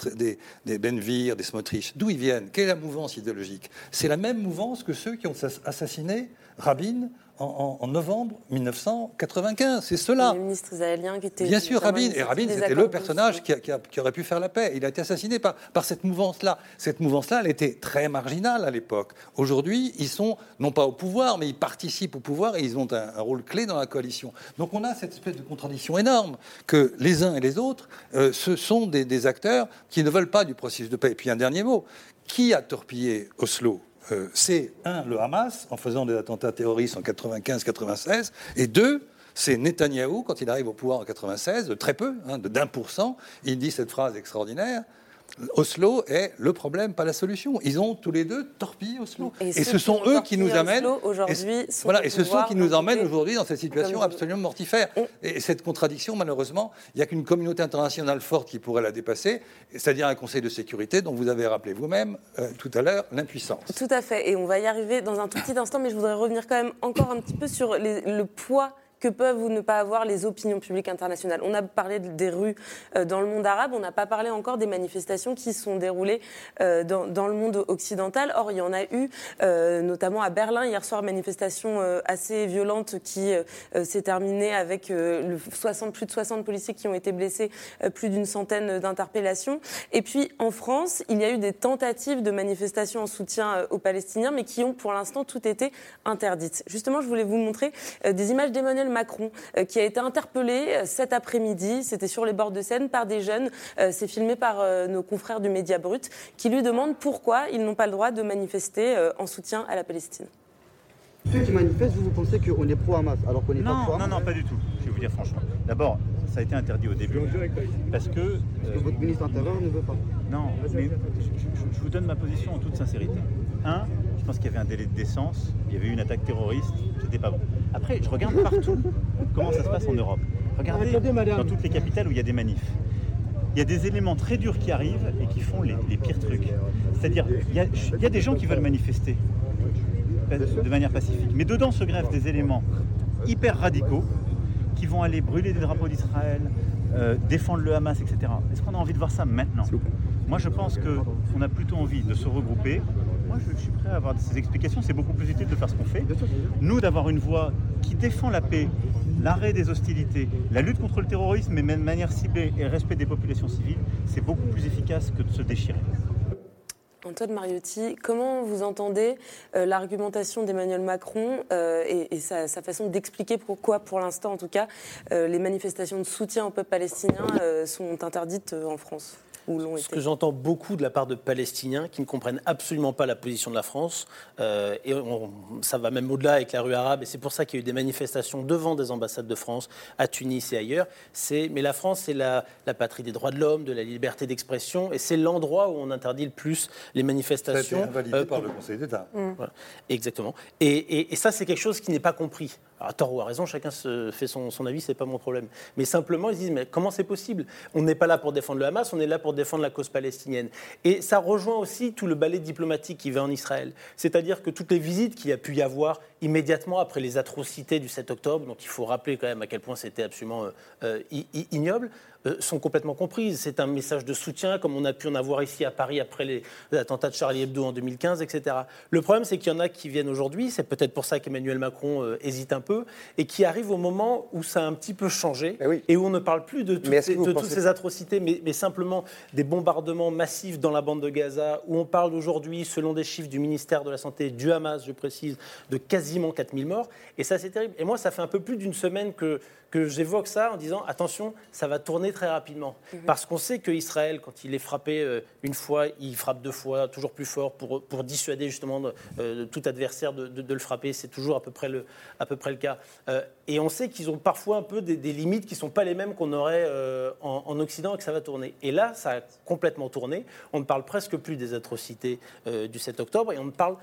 des, Benvir, des Smotrich, d'où ils viennent? Quelle est la mouvance idéologique? C'est la même mouvance que ceux qui ont ass- assassiné Rabin en, novembre 1995. C'est cela. Le ministre israélien qui était. Bien sûr, Rabin. Et Rabin, c'était le personnage qui, a- qui a- qui aurait pu faire la paix. Il a été assassiné par, par cette mouvance-là. Cette mouvance-là, elle était très marginale à l'époque. Aujourd'hui, ils sont non pas au pouvoir, mais ils participent au pouvoir et ils ont un, un rôle clé dans la coalition. Donc on a cette espèce de contradiction énorme que les uns et les autres, euh, ce sont des, des acteurs qui ne veulent pas du processus de paix. Et puis un dernier mot. Qui a torpillé Oslo? Euh, C'est un, le Hamas, en faisant des attentats terroristes en 95-96, et deux, c'est Netanyahou, quand il arrive au pouvoir en 96, de très peu, hein, de d'un pour cent, il dit cette phrase extraordinaire. Oslo est le problème, pas la solution. Ils ont tous les deux torpillé Oslo. Et ce sont ont eux qui nous amènent. Oslo, aujourd'hui, voilà, et ce sont qui nous emmènent aujourd'hui dans cette situation absolument mortifère. Et cette contradiction, malheureusement, il n'y a qu'une communauté internationale forte qui pourrait la dépasser, c'est-à-dire un Conseil de sécurité dont vous avez rappelé vous-même euh, tout à l'heure l'impuissance. Tout à fait, et on va y arriver dans un tout petit instant, mais je voudrais revenir quand même encore un petit peu sur les- le poids que peuvent ou ne pas avoir les opinions publiques internationales. On a parlé de- des rues euh, dans le monde arabe, on n'a pas parlé encore des manifestations qui sont déroulées euh, dans, le monde occidental. Or, il y en a eu, euh, notamment à Berlin, hier soir, manifestation assez violente qui s'est terminée avec le 60, plus de 60 policiers qui ont été blessés, plus d'une centaine d'interpellations. Et puis, en France, il y a eu des tentatives de manifestations en soutien aux Palestiniens, mais qui ont pour l'instant tout été interdites. Justement, je voulais vous montrer des images d'Emmanuel Macron, euh, qui a été interpellé euh, cet après-midi, c'était sur les bords de Seine, par des jeunes. Euh, C'est filmé par euh, nos confrères du Média Brut, qui lui demandent pourquoi ils n'ont pas le droit de manifester euh, en soutien à la Palestine. Ceux qui manifestent, vous, vous pensez qu'on est pro-Hamas alors qu'on n'est pas pro-Hamas non, non, pas du tout. Je vais vous dire franchement. D'abord, ça a été interdit au début. Parce que. euh, Parce que votre ministre intérieur ne veut pas. Non, mais je, je- je vous donne ma position en toute sincérité. Un, je pense qu'il y avait un délai de décence, il y avait eu une attaque terroriste, c'était pas bon. Après, je regarde partout comment ça se passe en Europe. Regardez dans toutes les capitales où il y a des manifs. Il y a des éléments très durs qui arrivent et qui font les, les pires trucs. C'est-à-dire, il y, a, il y a des gens qui veulent manifester de manière pacifique. Mais dedans se greffent des éléments hyper radicaux qui vont aller brûler des drapeaux d'Israël, euh, défendre le Hamas, etc. Est-ce qu'on a envie de voir ça maintenant? Moi, je pense qu'on a plutôt envie de se regrouper. Je, suis prêt à avoir ces explications. C'est beaucoup plus utile de faire ce qu'on fait. Nous, d'avoir une voix qui défend la paix, l'arrêt des hostilités, la lutte contre le terrorisme, mais de manière ciblée et respect des populations civiles, c'est beaucoup plus efficace que de se déchirer. Antoine Mariotti, comment vous entendez euh, l'argumentation d'Emmanuel Macron euh, et, sa, façon d'expliquer pourquoi, pour l'instant en tout cas, euh, les manifestations de soutien au peuple palestinien sont interdites en France? Ce que j'entends beaucoup de la part de Palestiniens qui ne comprennent absolument pas la position de la France, euh, et on- ça va même au-delà avec la rue arabe, et c'est pour ça qu'il y a eu des manifestations devant des ambassades de France, à Tunis et ailleurs. C'est, mais la France, c'est la, la patrie des droits de l'homme, de la liberté d'expression, et c'est l'endroit où on interdit le plus les Ça a été manifestations. invalidé euh, par le Conseil d'État. Voilà. Exactement. Et, et- et ça, c'est quelque chose qui n'est pas compris. À tort ou à raison, chacun se fait son, son avis, c'est pas mon problème. Mais simplement, ils se disent, mais comment c'est possible? On n'est pas là pour défendre le Hamas, on est là pour défendre la cause palestinienne. Et ça rejoint aussi tout le ballet diplomatique qui va en Israël. C'est-à-dire que toutes les visites qu'il y a pu y avoir immédiatement après les atrocités du 7 octobre, dont il faut rappeler quand même à quel point c'était absolument euh, ignoble, euh, sont complètement comprises. C'est un message de soutien, comme on a pu en avoir ici à Paris après les, attentats de Charlie Hebdo en 2015, etc. Le problème, c'est qu'il y en a qui viennent aujourd'hui, c'est peut-être pour ça qu'Emmanuel Macron euh, hésite un peu, et qui arrivent au moment où ça a un petit peu changé, et où on ne parle plus de, toutes ces, de toutes ces atrocités, mais, mais, simplement des bombardements massifs dans la bande de Gaza, où on parle aujourd'hui, selon des chiffres du ministère de la Santé, du Hamas, je précise, de quasiment 4000 morts. Et ça, c'est terrible. Et moi, ça fait un peu plus d'une semaine que que j'évoque ça en disant attention, ça va tourner très rapidement. Parce qu'on sait qu'Israël, quand il est frappé euh, une fois, il frappe deux fois, toujours plus fort pour, pour dissuader justement de, euh, tout adversaire de, de, le frapper. C'est toujours à peu près le, à peu près le cas. Euh, et on sait qu'ils ont parfois un peu des, limites qui ne sont pas les mêmes qu'on aurait en, en, Occident et que ça va tourner. Et là, ça a complètement tourné. On ne parle presque plus des atrocités du 7 octobre et on ne parle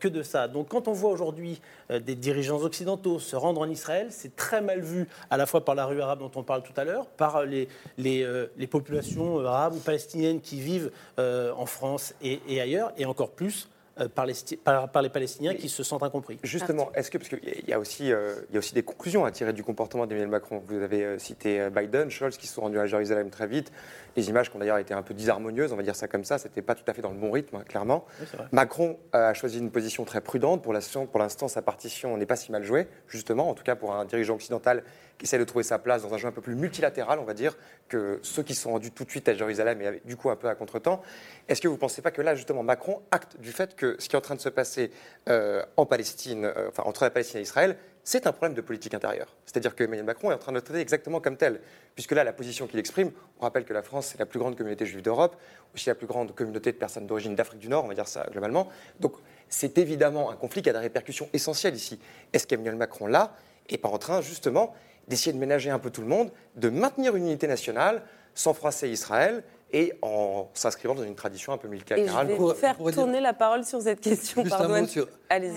que de ça. Donc quand on voit aujourd'hui des dirigeants occidentaux se rendre en Israël, c'est très mal vu à la fois par la rue arabe dont on parle tout à l'heure, par les, les, euh, les, populations euh, arabes ou palestiniennes qui vivent euh, en France et, et, ailleurs, et encore plus par les, par, par, les, Palestiniens qui se sentent incompris. Justement, est-ce que, parce qu'il y, a aussi, il y a aussi des conclusions à tirer du comportement d'Emmanuel Macron. Vous avez cité Biden, Scholz qui se sont rendus à Jérusalem très vite. Les images qui ont d'ailleurs été un peu disharmonieuses, on va dire ça comme ça, c'était pas tout à fait dans le bon rythme, hein, clairement. Macron a choisi une position très prudente. Pour l'instant, sa partition n'est pas si mal jouée, justement, en tout cas pour un dirigeant occidental qui essaie de trouver sa place dans un jeu un peu plus multilatéral, on va dire, que ceux qui sont rendus tout de suite à Jérusalem et du coup un peu à contretemps. Est-ce que vous ne pensez pas que là, justement, Macron acte du fait que ce qui est en train de se passer euh, en Palestine, euh, enfin entre la Palestine et Israël, c'est un problème de politique intérieure? C'est-à-dire que Emmanuel Macron est en train de le traiter exactement comme tel, puisque là, la position qu'il exprime, on rappelle que la France, c'est la plus grande communauté juive d'Europe, aussi la plus grande communauté de personnes d'origine d'Afrique du Nord, on va dire ça globalement. Donc, c'est évidemment un conflit qui a des répercussions essentielles ici. Est-ce qu'Emmanuel Macron, là, n'est pas en train, justement, d'essayer de ménager un peu tout le monde, de maintenir une unité nationale sans froisser Israël et en s'inscrivant dans une tradition un peu multilatérale. Et je vais faire tourner la parole sur cette question. Juste un mot, sur,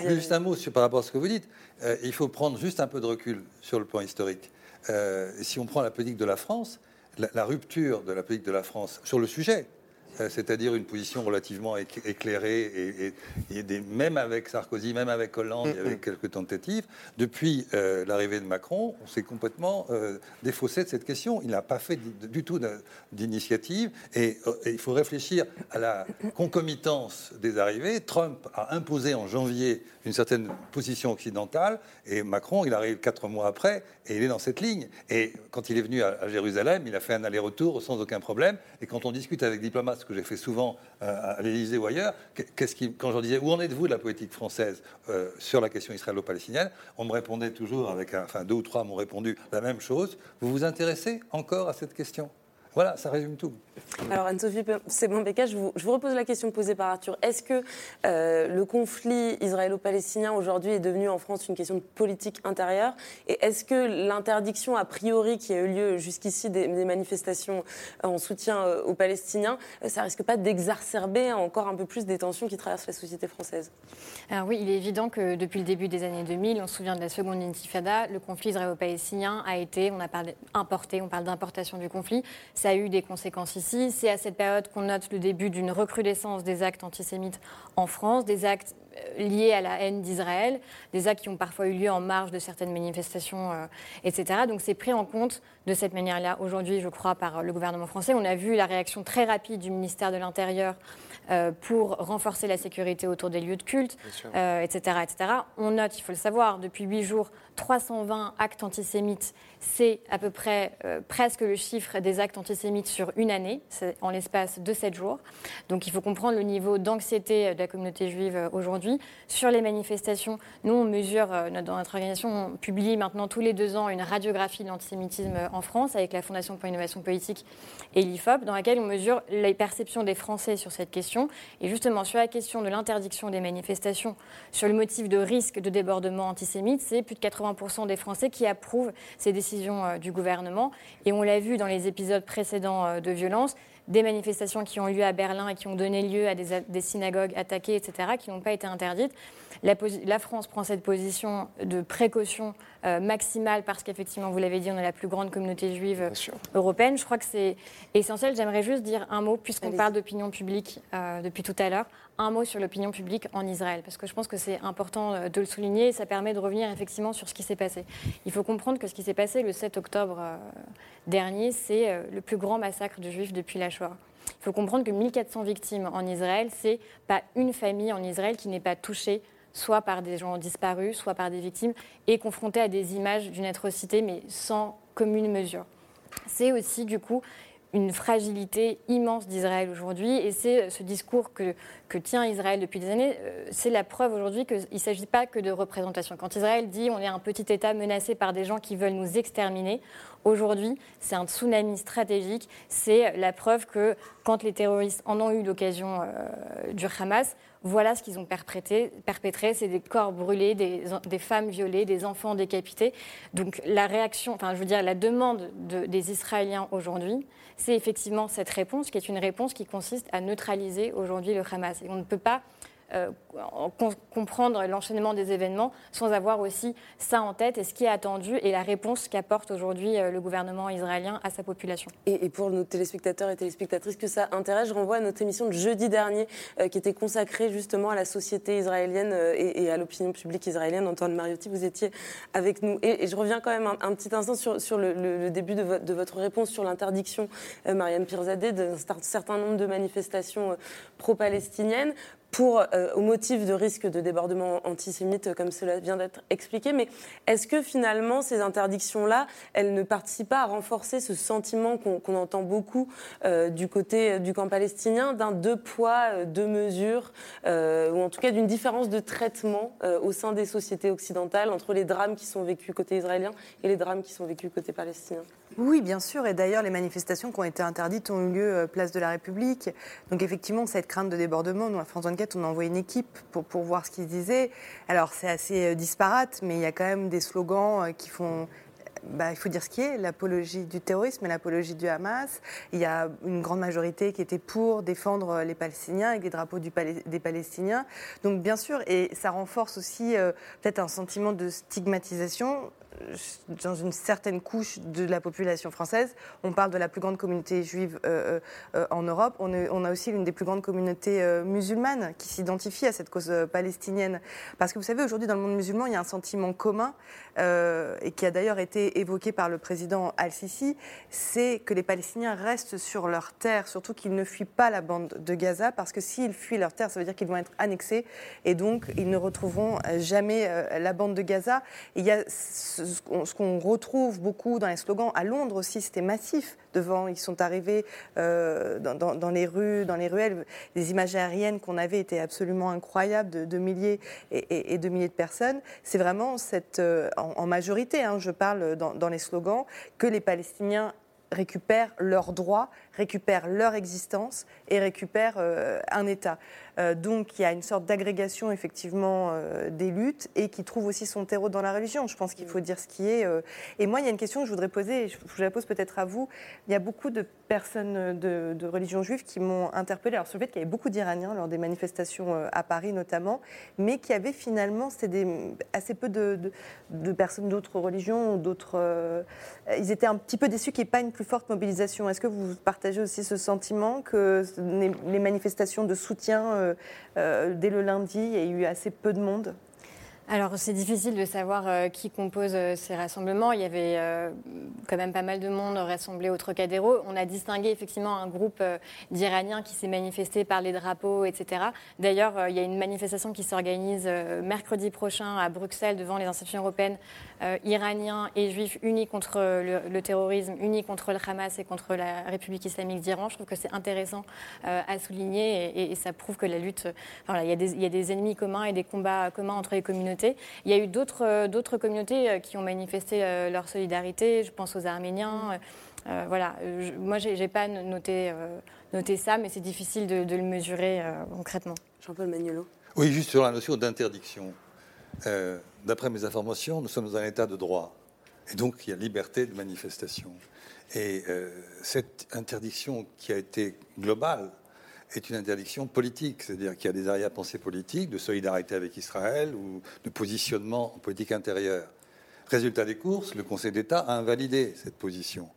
juste un mot sur, par rapport à ce que vous dites. Euh, il faut prendre juste un peu de recul sur le plan historique. Euh, si on prend la politique de la France, la, la, rupture de la politique de la France sur le sujet, c'est-à-dire une position relativement éclairée, et, des, même avec Sarkozy, même avec Hollande, il y avait quelques tentatives. Depuis euh, l'arrivée de Macron, on s'est complètement euh, défaussé de cette question. Il n'a pas fait du, tout d'initiative, et, il faut réfléchir à la concomitance des arrivées. Trump a imposé en janvier une certaine position occidentale, et Macron, il arrive quatre mois après, et il est dans cette ligne. Et quand il est venu à, Jérusalem, il a fait un aller-retour sans aucun problème. Et quand on discute avec diplomates, que j'ai fait souvent euh, à l'Élysée ou ailleurs, qu'est-ce qui, quand je disais où en êtes-vous de la politique française euh, sur la question israélo-palestinienne, on me répondait toujours avec, enfin deux ou trois m'ont répondu la même chose. Vous vous intéressez encore à cette question? Voilà, ça résume tout. Alors Anne-Sophie Sebon-Becca, je vous, je vous repose la question posée par Arthur. Est-ce que euh, le conflit israélo-palestinien aujourd'hui est devenu en France une question de politique intérieure? Et est-ce que l'interdiction a priori qui a eu lieu jusqu'ici des, manifestations en soutien euh, aux Palestiniens, euh, ça risque pas d'exacerber encore un peu plus des tensions qui traversent la société française? Alors oui, il est évident que depuis le début des années 2000, on se souvient de la seconde intifada, le conflit israélo-palestinien a été, on a parlé importé, on parle d'importation du conflit. Ça a eu des conséquences ici. C'est à cette période qu'on note le début d'une recrudescence des actes antisémites en France, des actes euh, liés à la haine d'Israël, des actes qui ont parfois eu lieu en marge de certaines manifestations, euh, etc. Donc c'est pris en compte de cette manière-là aujourd'hui, je crois, par le gouvernement français. On a vu la réaction très rapide du ministère de l'Intérieur pour renforcer la sécurité autour des lieux de culte, etc., etc. On note, il faut le savoir, depuis huit jours, 320 actes antisémites c'est à peu près euh, presque le chiffre des actes antisémites sur une année, en l'espace de sept jours. Donc il faut comprendre le niveau d'anxiété de la communauté juive euh, aujourd'hui. Sur les manifestations, nous, on mesure, euh, dans notre organisation, on publie maintenant tous les deux ans une radiographie de l'antisémitisme en France avec la Fondation pour l'innovation politique et l'IFOP, dans laquelle on mesure les perceptions des Français sur cette question. Et justement, sur la question de l'interdiction des manifestations, sur le motif de risque de débordement antisémite, c'est plus de 80% des Français qui approuvent ces décisions euh, du gouvernement. Et on l'a vu dans les épisodes précédents euh, de violence, des manifestations qui ont lieu à Berlin et qui ont donné lieu à des, des synagogues attaquées, etc., qui n'ont pas été interdites. La, la, France prend cette position de précaution euh, maximale parce qu'effectivement, vous l'avez dit, on est la plus grande communauté juive européenne. Je crois que c'est essentiel. J'aimerais juste dire un mot, puisqu'on parle d'opinion publique euh, depuis tout à l'heure, un mot sur l'opinion publique en Israël, parce que je pense que c'est important euh, de le souligner et ça permet de revenir effectivement sur ce qui s'est passé. Il faut comprendre que ce qui s'est passé le 7 octobre dernier, c'est le plus grand massacre de juifs depuis la Shoah. Il faut comprendre que 1400 victimes en Israël, c'est pas une famille en Israël qui n'est pas touchée soit par des gens disparus, soit par des victimes, et confrontés à des images d'une atrocité, mais sans commune mesure. C'est aussi, du coup, une fragilité immense d'Israël aujourd'hui. Et c'est ce discours que, que, tient Israël depuis des années, euh, c'est la preuve aujourd'hui qu'il ne s'agit pas que de représentation. Quand Israël dit on est un petit État menacé par des gens qui veulent nous exterminer, aujourd'hui c'est un tsunami stratégique. C'est la preuve que quand les terroristes en ont eu l'occasion euh, du Hamas, voilà ce qu'ils ont perpétré. c'est des corps brûlés, des, femmes violées, des enfants décapités. Donc la réaction, enfin je veux dire la demande de, des Israéliens aujourd'hui, c'est effectivement cette réponse qui est une réponse qui consiste à neutraliser aujourd'hui le Hamas. Et on ne peut pas comprendre l'enchaînement des événements sans avoir aussi ça en tête et ce qui est attendu et la réponse qu'apporte aujourd'hui euh, le gouvernement israélien à sa population. Et, pour nos téléspectateurs et téléspectatrices que ça intéresse, je renvoie à notre émission de jeudi dernier euh, qui était consacrée justement à la société israélienne et, à l'opinion publique israélienne. Antoine Mariotti, vous étiez avec nous. Et, je reviens quand même un, petit instant sur, le, début de, votre réponse sur l'interdiction, Marianne Pirzadeh, d'un certain nombre de manifestations pro-palestiniennes euh, au motif de risque de débordement antisémite, comme cela vient d'être expliqué. Mais est-ce que finalement, ces interdictions-là, elles ne participent pas à renforcer ce sentiment qu'on entend beaucoup euh, du côté du camp palestinien d'un deux poids, euh, deux mesures, ou en tout cas d'une différence de traitement au sein des sociétés occidentales entre les drames qui sont vécus côté israélien et les drames qui sont vécus côté palestinien? Oui, bien sûr. Et d'ailleurs, les manifestations qui ont été interdites ont eu lieu euh, place de la République. Donc effectivement, cette crainte de débordement, nous, à France 24, on a envoyé une équipe pour, voir ce qu'ils disaient. Alors c'est assez euh, disparate, mais il y a quand même des slogans euh, qui font bah, il faut dire ce qui est, l'apologie du terrorisme et l'apologie du Hamas. Il y a une grande majorité qui était pour défendre les Palestiniens avec des drapeaux des Palestiniens. Donc bien sûr, et ça renforce aussi peut-être un sentiment de stigmatisation dans une certaine couche de la population française. On parle de la plus grande communauté juive euh, euh, en Europe. On, a aussi l'une des plus grandes communautés euh, musulmanes qui s'identifient à cette cause palestinienne. Parce que vous savez, aujourd'hui, dans le monde musulman, il y a un sentiment commun, et qui a d'ailleurs été évoqué par le président Al-Sisi, c'est que les Palestiniens restent sur leur terre, surtout qu'ils ne fuient pas la bande de Gaza, parce que s'ils fuient leur terre, ça veut dire qu'ils vont être annexés, et donc ils ne retrouveront jamais la bande de Gaza. Il y a ce, ce qu'on retrouve beaucoup dans les slogans, à Londres aussi, c'était massif. Devant, ils sont arrivés euh, dans, les rues, dans les ruelles. Les images aériennes qu'on avait étaient absolument incroyables de, milliers et, de milliers de personnes. C'est vraiment euh, en, majorité, hein, je parle dans les slogans, que les Palestiniens récupèrent leurs droits, récupèrent leur existence et récupèrent euh, un État. Euh, donc il y a une sorte d'agrégation effectivement euh, des luttes et qui trouve aussi son terreau dans la religion. Je pense qu'il faut dire ce qui est. Et moi, il y a une question que je voudrais poser, je vous la pose peut-être à vous. Il y a beaucoup de personnes de, religion juive qui m'ont interpellée alors sur le fait qu'il y avait beaucoup d'Iraniens lors des manifestations à Paris notamment, mais qui avaient finalement, assez peu de, de personnes d'autres religions, d'autres. ils étaient un petit peu déçus qu'il n'y ait pas une plus forte mobilisation. Est-ce que vous partagez aussi ce sentiment que les manifestations de soutien euh, euh, dès le lundi, il y a eu assez peu de monde alors c'est difficile de savoir euh, qui compose ces rassemblements. Il y avait quand même pas mal de monde rassemblé au Trocadéro. On a distingué effectivement un groupe d'Iraniens qui s'est manifesté par les drapeaux, etc. D'ailleurs, il y a une manifestation qui s'organise mercredi prochain à Bruxelles devant les institutions européennes, iraniens et juifs unis contre le, terrorisme, unis contre le Hamas et contre la République islamique d'Iran. Je trouve que c'est intéressant à souligner et, ça prouve que la lutte, il, y a des, il y a des ennemis communs et des combats communs entre les communautés il y a eu d'autres euh, communautés euh, qui ont manifesté euh, leur solidarité. Je pense aux Arméniens. voilà, moi, je n'ai pas noté, noté, ça, mais c'est difficile de, le mesurer concrètement. Jean-Paul Magnolo. Oui, juste sur la notion d'interdiction. D'après mes informations, nous sommes dans un état de droit. Et donc, il y a liberté de manifestation. Et euh, cette interdiction qui a été globale est une interdiction politique, c'est-à-dire qu'il y a des arrière-pensées politiques, de solidarité avec Israël ou de positionnement en politique intérieure. Résultat des courses, le Conseil d'État a invalidé cette position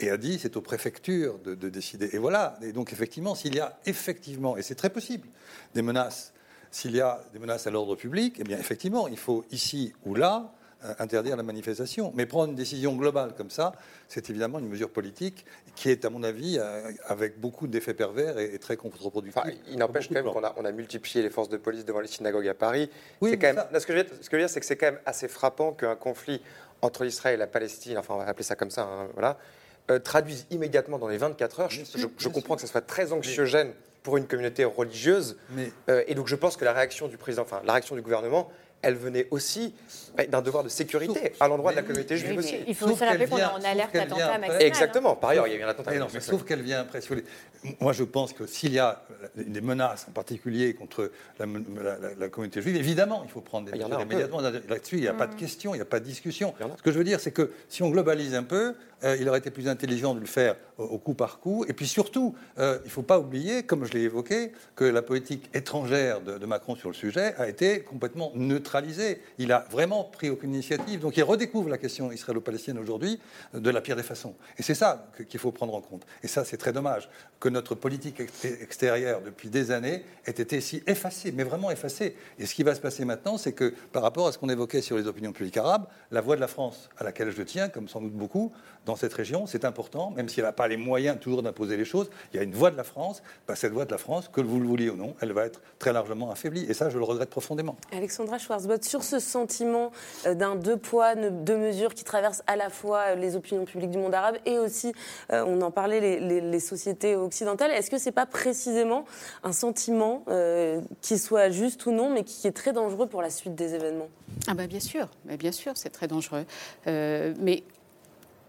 et a dit c'est aux préfectures de, de décider. Et voilà. Et donc effectivement, s'il y a effectivement, et c'est très possible, des menaces, s'il y a des menaces à l'ordre public, eh bien effectivement, il faut ici ou là euh, interdire la manifestation. Mais prendre une décision globale comme ça, c'est évidemment une mesure politique qui est, à mon avis, euh, avec beaucoup d'effets pervers et, très contre-productif. Enfin, il n'empêche quand même qu'on a, on a multiplié les forces de police devant les synagogues à Paris. Oui, C'est quand mais même, ça- non, ce que je veux dire, ce que je veux dire, c'est que c'est quand même assez frappant qu'un conflit entre Israël et la Palestine, enfin on va appeler ça comme ça, hein, voilà, euh, traduise immédiatement dans les 24 heures. Je, comprends que ce soit très anxiogène pour une communauté religieuse, Mais- Euh, et donc je pense que la réaction du président, enfin la réaction du gouvernement, elle venait aussi bah, d'un devoir de sécurité à l'endroit de la communauté juive Oui, aussi. mais il faut Sauf aussi rappeler qu'elle qu'on est vient- en alerte attentat après- Exactement. Par ailleurs, il y a eu un attentat. Mais non, mais sauf qu'elle vient après. si vous voulez. Moi, je pense que s'il y a des menaces, en particulier contre la, la- la- la communauté juive, évidemment, il faut prendre des Ah, mesures immédiatement. Là-dessus, il n'y a pas de Mm. question, il n'y a pas de discussion. Ce que je veux dire, c'est que si on globalise un peu, euh, il aurait été plus intelligent de le faire au, au coup par coup. Et puis surtout, euh, il ne faut pas oublier, comme je l'ai évoqué, que la politique étrangère de, Macron sur le sujet a été complètement neutralisée. Il a vraiment pris aucune initiative. Donc il redécouvre la question israélo-palestinienne aujourd'hui euh, de la pire des façons. Et c'est ça qu'il faut prendre en compte. Et ça, c'est très dommage que notre politique ex- extérieure depuis des années ait été si effacée, mais vraiment effacée. Et ce qui va se passer maintenant, c'est que par rapport à ce qu'on évoquait sur les opinions publiques arabes, la voix de la France, à laquelle je tiens, comme sans doute beaucoup, dans cette région, c'est important, même si elle n'a pas les moyens toujours d'imposer les choses, il y a une voix de la France. Bah, cette voix de la France, que vous le vouliez ou non, elle va être très largement affaiblie. Et ça, je le regrette profondément. Alexandra Schwarzbott, sur ce sentiment euh, d'un deux poids, deux mesures qui traverse à la fois euh, les opinions publiques du monde arabe et aussi, euh, on en parlait, les, les- les sociétés occidentales, est-ce que c'est pas précisément un sentiment euh, qui soit juste ou non, mais qui est très dangereux pour la suite des événements? Ah ben bien sûr, mais bien sûr, c'est très dangereux. Euh, mais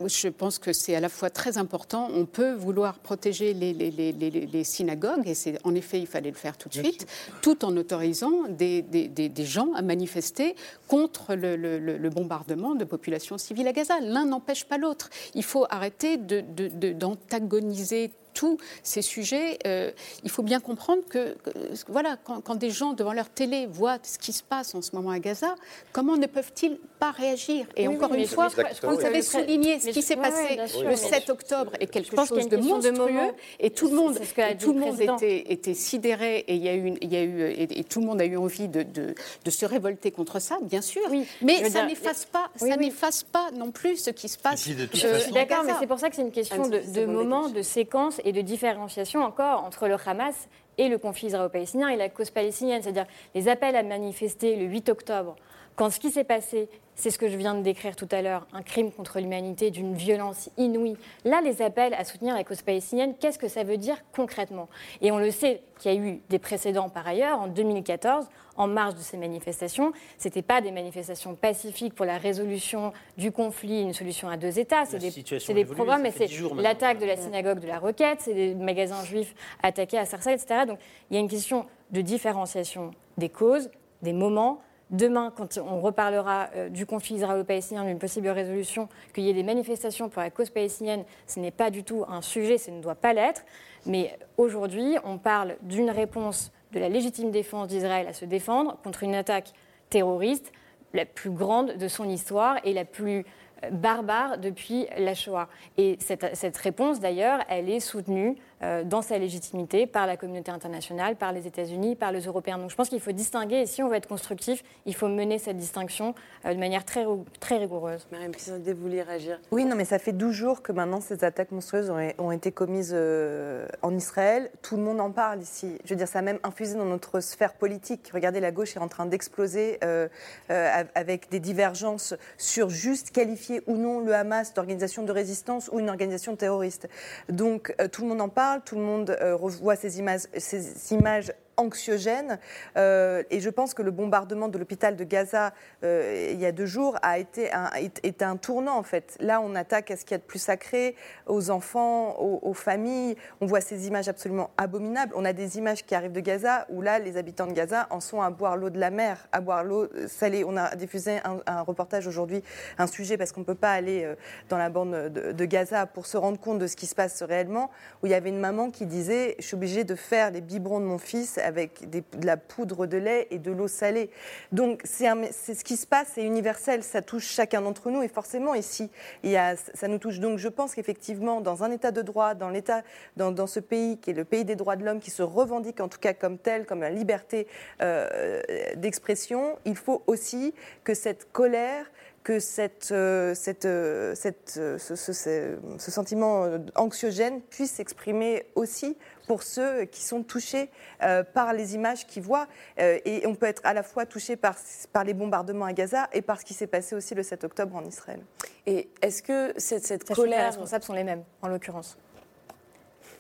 je pense que c'est à la fois très important. On peut vouloir protéger les, les- les- les- les synagogues, et c'est en effet, il fallait le faire tout de suite, tout en autorisant des, des- des- des gens à manifester contre le, le- le- le bombardement de populations civiles à Gaza. L'un n'empêche pas l'autre. Il faut arrêter de- de- de- d'antagoniser tous ces sujets. Euh, il faut bien comprendre que, que, voilà, quand, quand des gens devant leur télé voient ce qui se passe en ce moment à Gaza, comment ne peuvent-ils pas réagir? Et Oui, encore oui, une fois, vous avez souligné ce qui s'est passé le mais 7 octobre est quelque chose de monstrueux moment. et tout le monde, tout le monde était, était sidéré et il y a eu, une- il y a eu et, et tout le monde a eu envie de, de- de se révolter contre ça, bien sûr. mais ça n'efface pas, oui, ça oui. n'efface pas non plus ce qui se passe. Euh, d'accord, mais c'est pour ça que c'est une question de, moment, de séquence et de différenciation encore entre le Hamas et le conflit israélo-palestinien et la cause palestinienne. C'est-à-dire les appels à manifester le 8 octobre, quand ce qui s'est passé, c'est ce que je viens de décrire tout à l'heure, un crime contre l'humanité d'une violence inouïe. Là, les appels à soutenir la cause palestinienne, qu'est-ce que ça veut dire concrètement? Et on le sait qu'il y a eu des précédents par ailleurs, en 2014, en marge de ces manifestations. Ce n'étaient pas des manifestations pacifiques pour la résolution du conflit, une solution à deux États. C'est des, des programmes, mais c'est 10 jours maintenant. l'attaque de la synagogue de la Roquette, c'est des magasins juifs attaqués à Sarcelles, etc. Donc il y a une question de différenciation des causes, des moments. Demain, quand on reparlera euh, du conflit israélo-palestinien, d'une possible résolution, qu'il y ait des manifestations pour la cause palestinienne, ce n'est pas du tout un sujet, ça ne doit pas l'être. Mais aujourd'hui, on parle d'une réponse de la légitime défense d'Israël à se défendre contre une attaque terroriste, la plus grande de son histoire et la plus euh, barbare depuis la Shoah. Et cette, réponse, d'ailleurs, elle est soutenue dans sa légitimité par la communauté internationale, par les États-Unis, par les Européens. Donc je pense qu'il faut distinguer, et si on veut être constructif, il faut mener cette distinction euh, de manière très, très rigoureuse. Mariam Pisandé, vous vouliez réagir Oui, non, mais ça fait 12 jours que maintenant ces attaques monstrueuses ont, été commises euh, en Israël. Tout le monde en parle ici. Je veux dire, ça a même infusé dans notre sphère politique. Regardez, la gauche est en train d'exploser euh, euh, avec des divergences sur juste qualifier ou non le Hamas d'organisation de résistance ou une organisation terroriste. Donc, euh, tout le monde en parle, tout le monde euh, revoit ces images, ces images anxiogène. Euh, et je pense que le bombardement de l'hôpital de Gaza euh, il y a deux jours a été un, est, un tournant en fait. Là, on attaque à ce qu'il y a de plus sacré, aux enfants, aux, familles. On voit ces images absolument abominables. On a des images qui arrivent de Gaza où là, les habitants de Gaza en sont à boire l'eau de la mer, à boire l'eau salée. On a diffusé un, un reportage aujourd'hui, un sujet parce qu'on ne peut pas aller euh, dans la bande de, de Gaza pour se rendre compte de ce qui se passe réellement, où il y avait une maman qui disait, je suis obligée de faire les biberons de mon fils avec de la poudre de lait et de l'eau salée. Donc c'est ce qui se passe, c'est universel, ça touche chacun d'entre nous et forcément ici, ça nous touche. Donc je pense qu'effectivement, dans un état de droit, dans, l'état, dans, ce pays qui est le pays des droits de l'homme, qui se revendique en tout cas comme tel, comme la liberté euh, d'expression, il faut aussi que cette colère que cette, euh, cette, euh, cette, euh, ce, ce, ce, sentiment anxiogène puisse s'exprimer aussi pour ceux qui sont touchés euh, par les images qu'ils voient. Euh, et on peut être à la fois touché par, par les bombardements à Gaza et par ce qui s'est passé aussi le 7 octobre en Israël. Et est-ce que cette, cette colère... Les responsables sont les mêmes, en l'occurrence.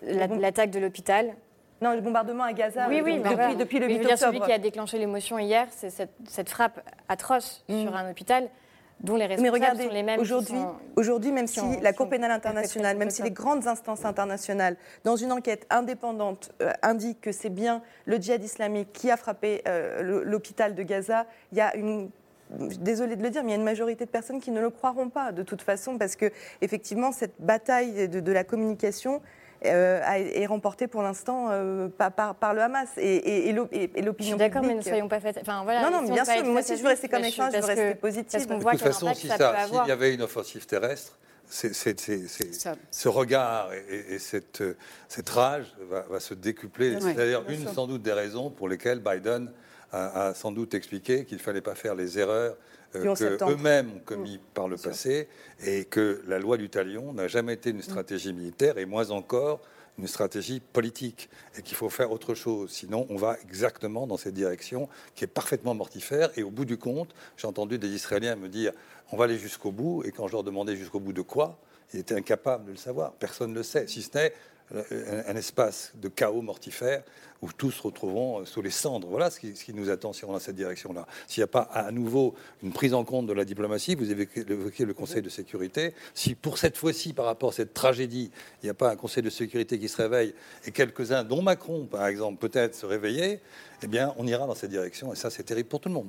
L'attaque de l'hôpital, non, le bombardement à Gaza, oui, oui, depuis, le 8 mais octobre. Celui qui a déclenché l'émotion hier, c'est cette, cette, frappe atroce mmh. sur un hôpital dont les responsables Mais regardez, sont les mêmes. Aujourd'hui, sont, aujourd'hui, même si la Cour pénale internationale, même si les grandes instances internationales, dans une enquête indépendante, euh, indiquent que c'est bien le djihad islamique qui a frappé euh, l'hôpital de Gaza, il y a une désolée de le dire, mais il y a une majorité de personnes qui ne le croiront pas de toute façon, parce que effectivement, cette bataille de, de la communication, euh, est remporté pour l'instant euh, par, par, par, le Hamas et, et, et l'opinion publique. D'accord, mais ne soyons pas faites. Enfin, voilà, non, non, bien sûr. Moi aussi, je veux rester comme échange, je veux rester positive. De toute façon, si il y avait une offensive terrestre, ce regard et, et cette, cette, rage va, va se décupler. C'est d'ailleurs une, sûr. sans doute, des raisons pour lesquelles Biden a, a sans doute expliqué qu'il ne fallait pas faire les erreurs euh, qu'eux-mêmes ont commis mmh. par le passé et que la loi du talion n'a jamais été une stratégie militaire et moins encore une stratégie politique et qu'il faut faire autre chose. Sinon, on va exactement dans cette direction qui est parfaitement mortifère. Et au bout du compte, j'ai entendu des Israéliens me dire on va aller jusqu'au bout. Et quand je leur demandais jusqu'au bout de quoi, ils étaient incapables de le savoir. Personne ne le sait, si ce n'est un, espace de chaos mortifère où tous se retrouveront sous les cendres. Voilà ce qui, ce qui nous attend si on a cette direction-là. S'il n'y a pas à nouveau une prise en compte de la diplomatie, vous évoquez le Conseil de sécurité, si pour cette fois-ci, par rapport à cette tragédie, il n'y a pas un Conseil de sécurité qui se réveille et quelques-uns, dont Macron par exemple, peut-être se réveiller, eh bien, on ira dans cette direction. Et ça, c'est terrible pour tout le monde.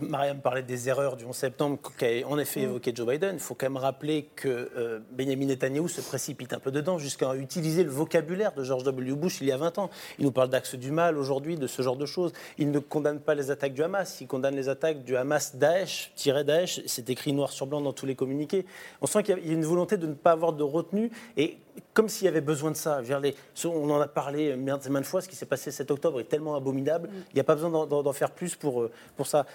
Mariam parlait des erreurs du 11 septembre qu'a en effet évoqué Joe Biden. Il faut quand même rappeler que euh, Benjamin Netanyahu se précipite un peu dedans jusqu'à utiliser le vocabulaire de George W. Bush il y a 20 ans. Il nous parle d'axe du mal aujourd'hui, de ce genre de choses. Il ne condamne pas les attaques du Hamas. Il condamne les attaques du Hamas Daesh, Daesh. C'est écrit noir sur blanc dans tous les communiqués. On sent qu'il y a une volonté de ne pas avoir de retenue. Et comme s'il y avait besoin de ça. On en a parlé maintes et maintes fois, ce qui s'est passé cet octobre est tellement abominable, il n'y a pas besoin d'en faire plus pour, pour ça.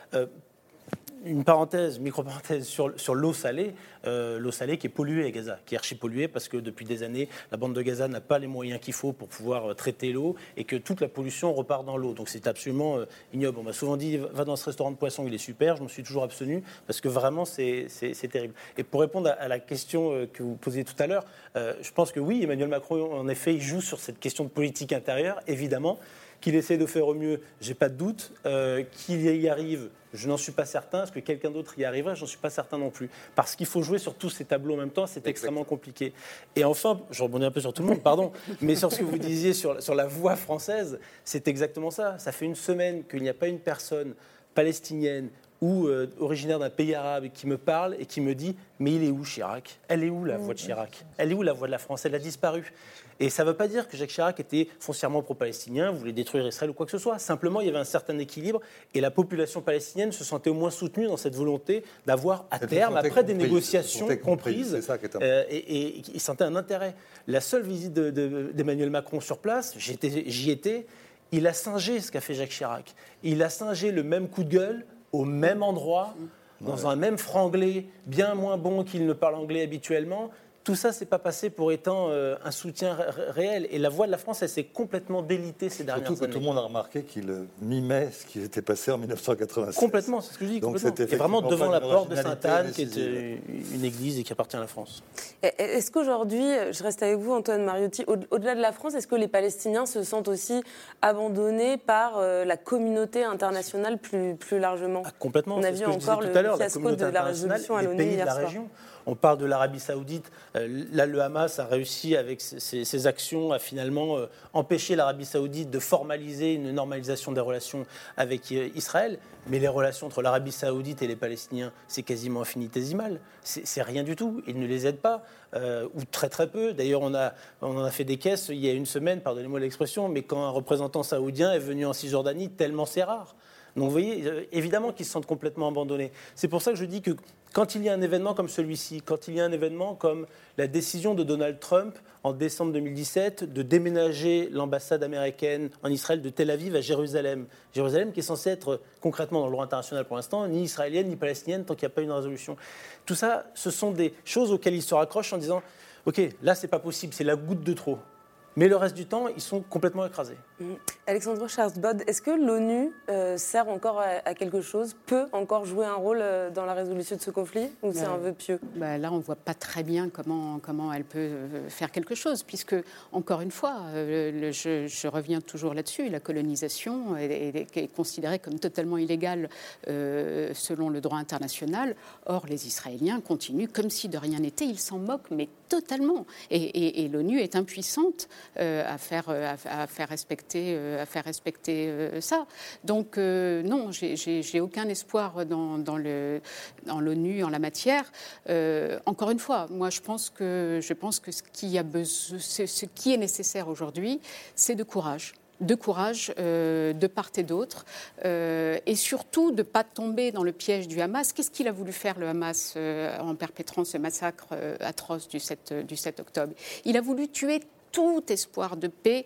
Une parenthèse, micro-parenthèse sur, sur l'eau salée, euh, l'eau salée qui est polluée à Gaza, qui est archi polluée parce que depuis des années, la bande de Gaza n'a pas les moyens qu'il faut pour pouvoir euh, traiter l'eau et que toute la pollution repart dans l'eau. Donc c'est absolument euh, ignoble. On m'a souvent dit, va dans ce restaurant de poisson, il est super, je me suis toujours abstenu parce que vraiment c'est terrible. Et pour répondre à, la question que vous posiez tout à l'heure, je pense que oui, Emmanuel Macron, en effet, il joue sur cette question de politique intérieure, évidemment. Qu'il essaie de faire au mieux, j'ai pas de doute. Euh, qu'il y arrive, je n'en suis pas certain. Est-ce que quelqu'un d'autre y arriverait J'en suis pas certain non plus. Parce qu'il faut jouer sur tous ces tableaux en même temps, c'est extrêmement compliqué. Et enfin, je rebondis un peu sur tout le monde, pardon, mais sur ce que vous disiez sur, sur la voix française, c'est exactement ça. Ça fait une semaine qu'il n'y a pas une personne palestinienne ou euh, originaire d'un pays arabe qui me parle et qui me dit Mais il est où Chirac? Elle est où la voix de Chirac? Elle est où la voix de la France? Elle a disparu. Et ça ne veut pas dire que Jacques Chirac était foncièrement pro-palestinien, voulait détruire Israël ou quoi que ce soit. Simplement, il y avait un certain équilibre et la population palestinienne se sentait au moins soutenue dans cette volonté d'avoir à terme, après des négociations comprises, euh, et, et, sentait un intérêt. La seule visite d'Emmanuel de, de, Macron sur place, j'y étais, il a singé ce qu'a fait Jacques Chirac. Il a singé le même coup de gueule au même endroit, dans ouais. un même franglais bien moins bon qu'il ne parle anglais habituellement, tout ça, c'est pas passé pour étant euh, un soutien réel. Et la voix de la France, elle s'est complètement délitée ces dernières Surtout années. que tout le monde a remarqué qu'il euh, mimait ce qui était passé en 1996. Complètement, c'est ce que je dis. Donc c'était vraiment devant la porte de Sainte-Anne, qui euh, une église et qui appartient à la France. Est-ce qu'aujourd'hui, je reste avec vous, Antoine Mariotti, au- au-delà de la France, est-ce que les Palestiniens se sentent aussi abandonnés par euh, la communauté internationale plus, plus largement? Complètement. On a vu encore tout le à l'heure, la fiasco communauté de la internationale, résolution à l'ONU hier la soir. région. On parle de l'Arabie Saoudite. Euh, Là, le Hamas a réussi avec ses, actions à finalement euh, empêcher l'Arabie Saoudite de formaliser une normalisation des relations avec euh, Israël. Mais les relations entre l'Arabie Saoudite et les Palestiniens, c'est quasiment infinitésimal. C'est rien du tout. Ils ne les aident pas, ou très très peu. D'ailleurs, on, on en a fait des caisses il y a une semaine, pardonnez-moi l'expression, mais quand un représentant saoudien est venu en Cisjordanie, tellement c'est rare. Donc vous voyez, évidemment qu'ils se sentent complètement abandonnés. C'est pour ça que je dis que quand il y a un événement comme celui-ci, quand il y a un événement comme la décision de Donald Trump en décembre 2017 de déménager l'ambassade américaine en Israël de Tel Aviv à Jérusalem, Jérusalem qui est censée être concrètement dans le droit international pour l'instant, ni israélienne ni palestinienne tant qu'il n'y a pas une résolution. Tout ça, ce sont des choses auxquelles ils se raccrochent en disant, OK, là c'est pas possible, c'est la goutte de trop. Mais le reste du temps, ils sont complètement écrasés. Mm. Alexandre Charles-Bod, est-ce que l'ONU euh, sert encore à, à quelque chose, peut encore jouer un rôle euh, dans la résolution de ce conflit Ou c'est Euh, un vœu pieux? bah, Là, on ne voit pas très bien comment, comment elle peut euh, faire quelque chose, puisque, encore une fois, euh, le- je, je reviens toujours là-dessus, la colonisation est, est- est considérée comme totalement illégale euh, selon le droit international. Or, les Israéliens continuent comme si de rien n'était, ils s'en moquent, mais totalement. Et, l'ONU est impuissante euh, à, faire, euh, à, faire respecter, euh, à faire respecter ça. Donc, non, j'ai- aucun espoir dans, l'ONU en la matière. Encore une fois, moi, je pense que, ce, qui ce qui est nécessaire aujourd'hui, c'est de courage de courage euh, de part et d'autre, euh, et surtout de ne pas tomber dans le piège du Hamas. Qu'est-ce qu'il a voulu faire le Hamas euh, en perpétrant ce massacre atroce du 7, du 7 octobre? Il a voulu tuer tout espoir de paix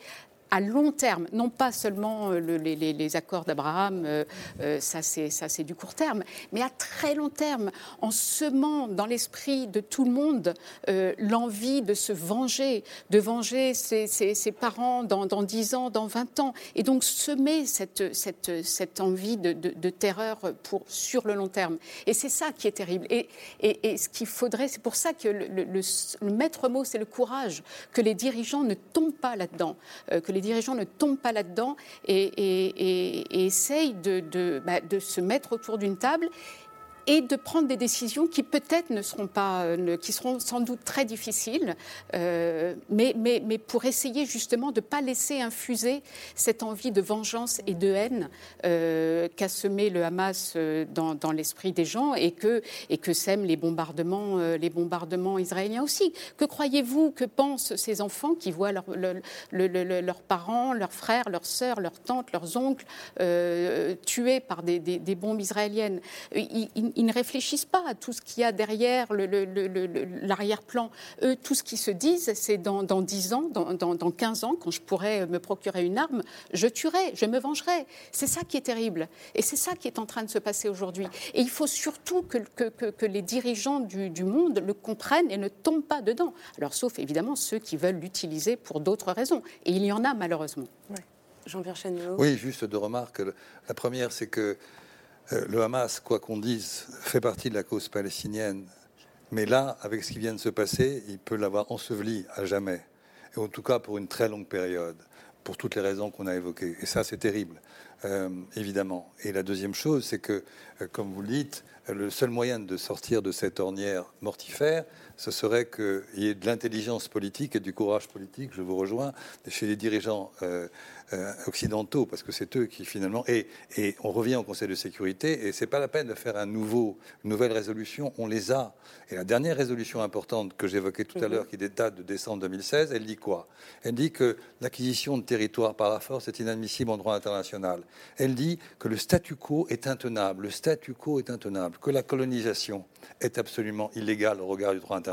à long terme, non pas seulement euh, le- les, accords d'Abraham, euh, euh, ça c'est du court terme, mais à très long terme, en semant dans l'esprit de tout le monde euh, l'envie de se venger, de venger ses, ses- parents dans, dans 10 ans, dans 20 ans, et donc semer cette, cette, cette envie de, de- terreur pour, sur le long terme. Et c'est ça qui est terrible. Et, et- ce qu'il faudrait, c'est pour ça que le, le- maître mot, c'est le courage, que les dirigeants ne tombent pas là-dedans, que les dirigeants ne tombent pas là-dedans et, essayent bah, de se mettre autour d'une table et de prendre des décisions qui peut-être ne seront pas, euh, qui seront sans doute très difficiles, euh, mais, mais, mais pour essayer justement de ne pas laisser infuser cette envie de vengeance et de haine euh, qu'a semé le Hamas euh, dans, l'esprit des gens et que, et que sèment les bombardements, les bombardements israéliens aussi. Que croyez-vous que pensent ces enfants qui voient leur- le- le- le- le- leurs parents, leurs frères, leurs sœurs, leurs tantes, leurs oncles tués par des, des- bombes israéliennes? Ils- ne réfléchissent pas à tout ce qu'il y a derrière le- le- le- le- le- l'arrière-plan. Eux, tout ce qu'ils se disent, c'est dans, dans 10 ans, dans, dans- dans 15 ans, quand je pourrais me procurer une arme, je tuerai, je me vengerai. C'est ça qui est terrible. Et c'est ça qui est en train de se passer aujourd'hui. Et il faut surtout que, que- que- que les dirigeants du, du monde le comprennent et ne tombent pas dedans. Alors, sauf évidemment ceux qui veulent l'utiliser pour d'autres raisons. Et il y en a malheureusement. Jean-Pierre. Oui, juste deux remarques. La première, c'est que euh, le Hamas, quoi qu'on dise, fait partie de la cause palestinienne. Mais là, avec ce qui vient de se passer, il peut l'avoir enseveli à jamais. Et en tout cas pour une très longue période, pour toutes les raisons qu'on a évoquées. Et ça, c'est terrible, euh, évidemment. Et la deuxième chose, c'est que, euh, comme vous le dites, euh, le seul moyen de sortir de cette ornière mortifère, ce serait qu'il y ait de l'intelligence politique et du courage politique, je vous rejoins, chez les dirigeants euh, euh, occidentaux, parce que c'est eux qui finalement... Et, et on revient au Conseil de sécurité, et c'est pas la peine de faire un nouveau, une nouvelle résolution, on les a. Et la dernière résolution importante que j'évoquais tout à l'heure, qui date de décembre 2016, elle dit quoi? Elle dit que l'acquisition de territoire par la force est inadmissible en droit international. Elle dit que le statu quo est intenable, le statu quo est intenable, que la colonisation est absolument illégale au regard du droit international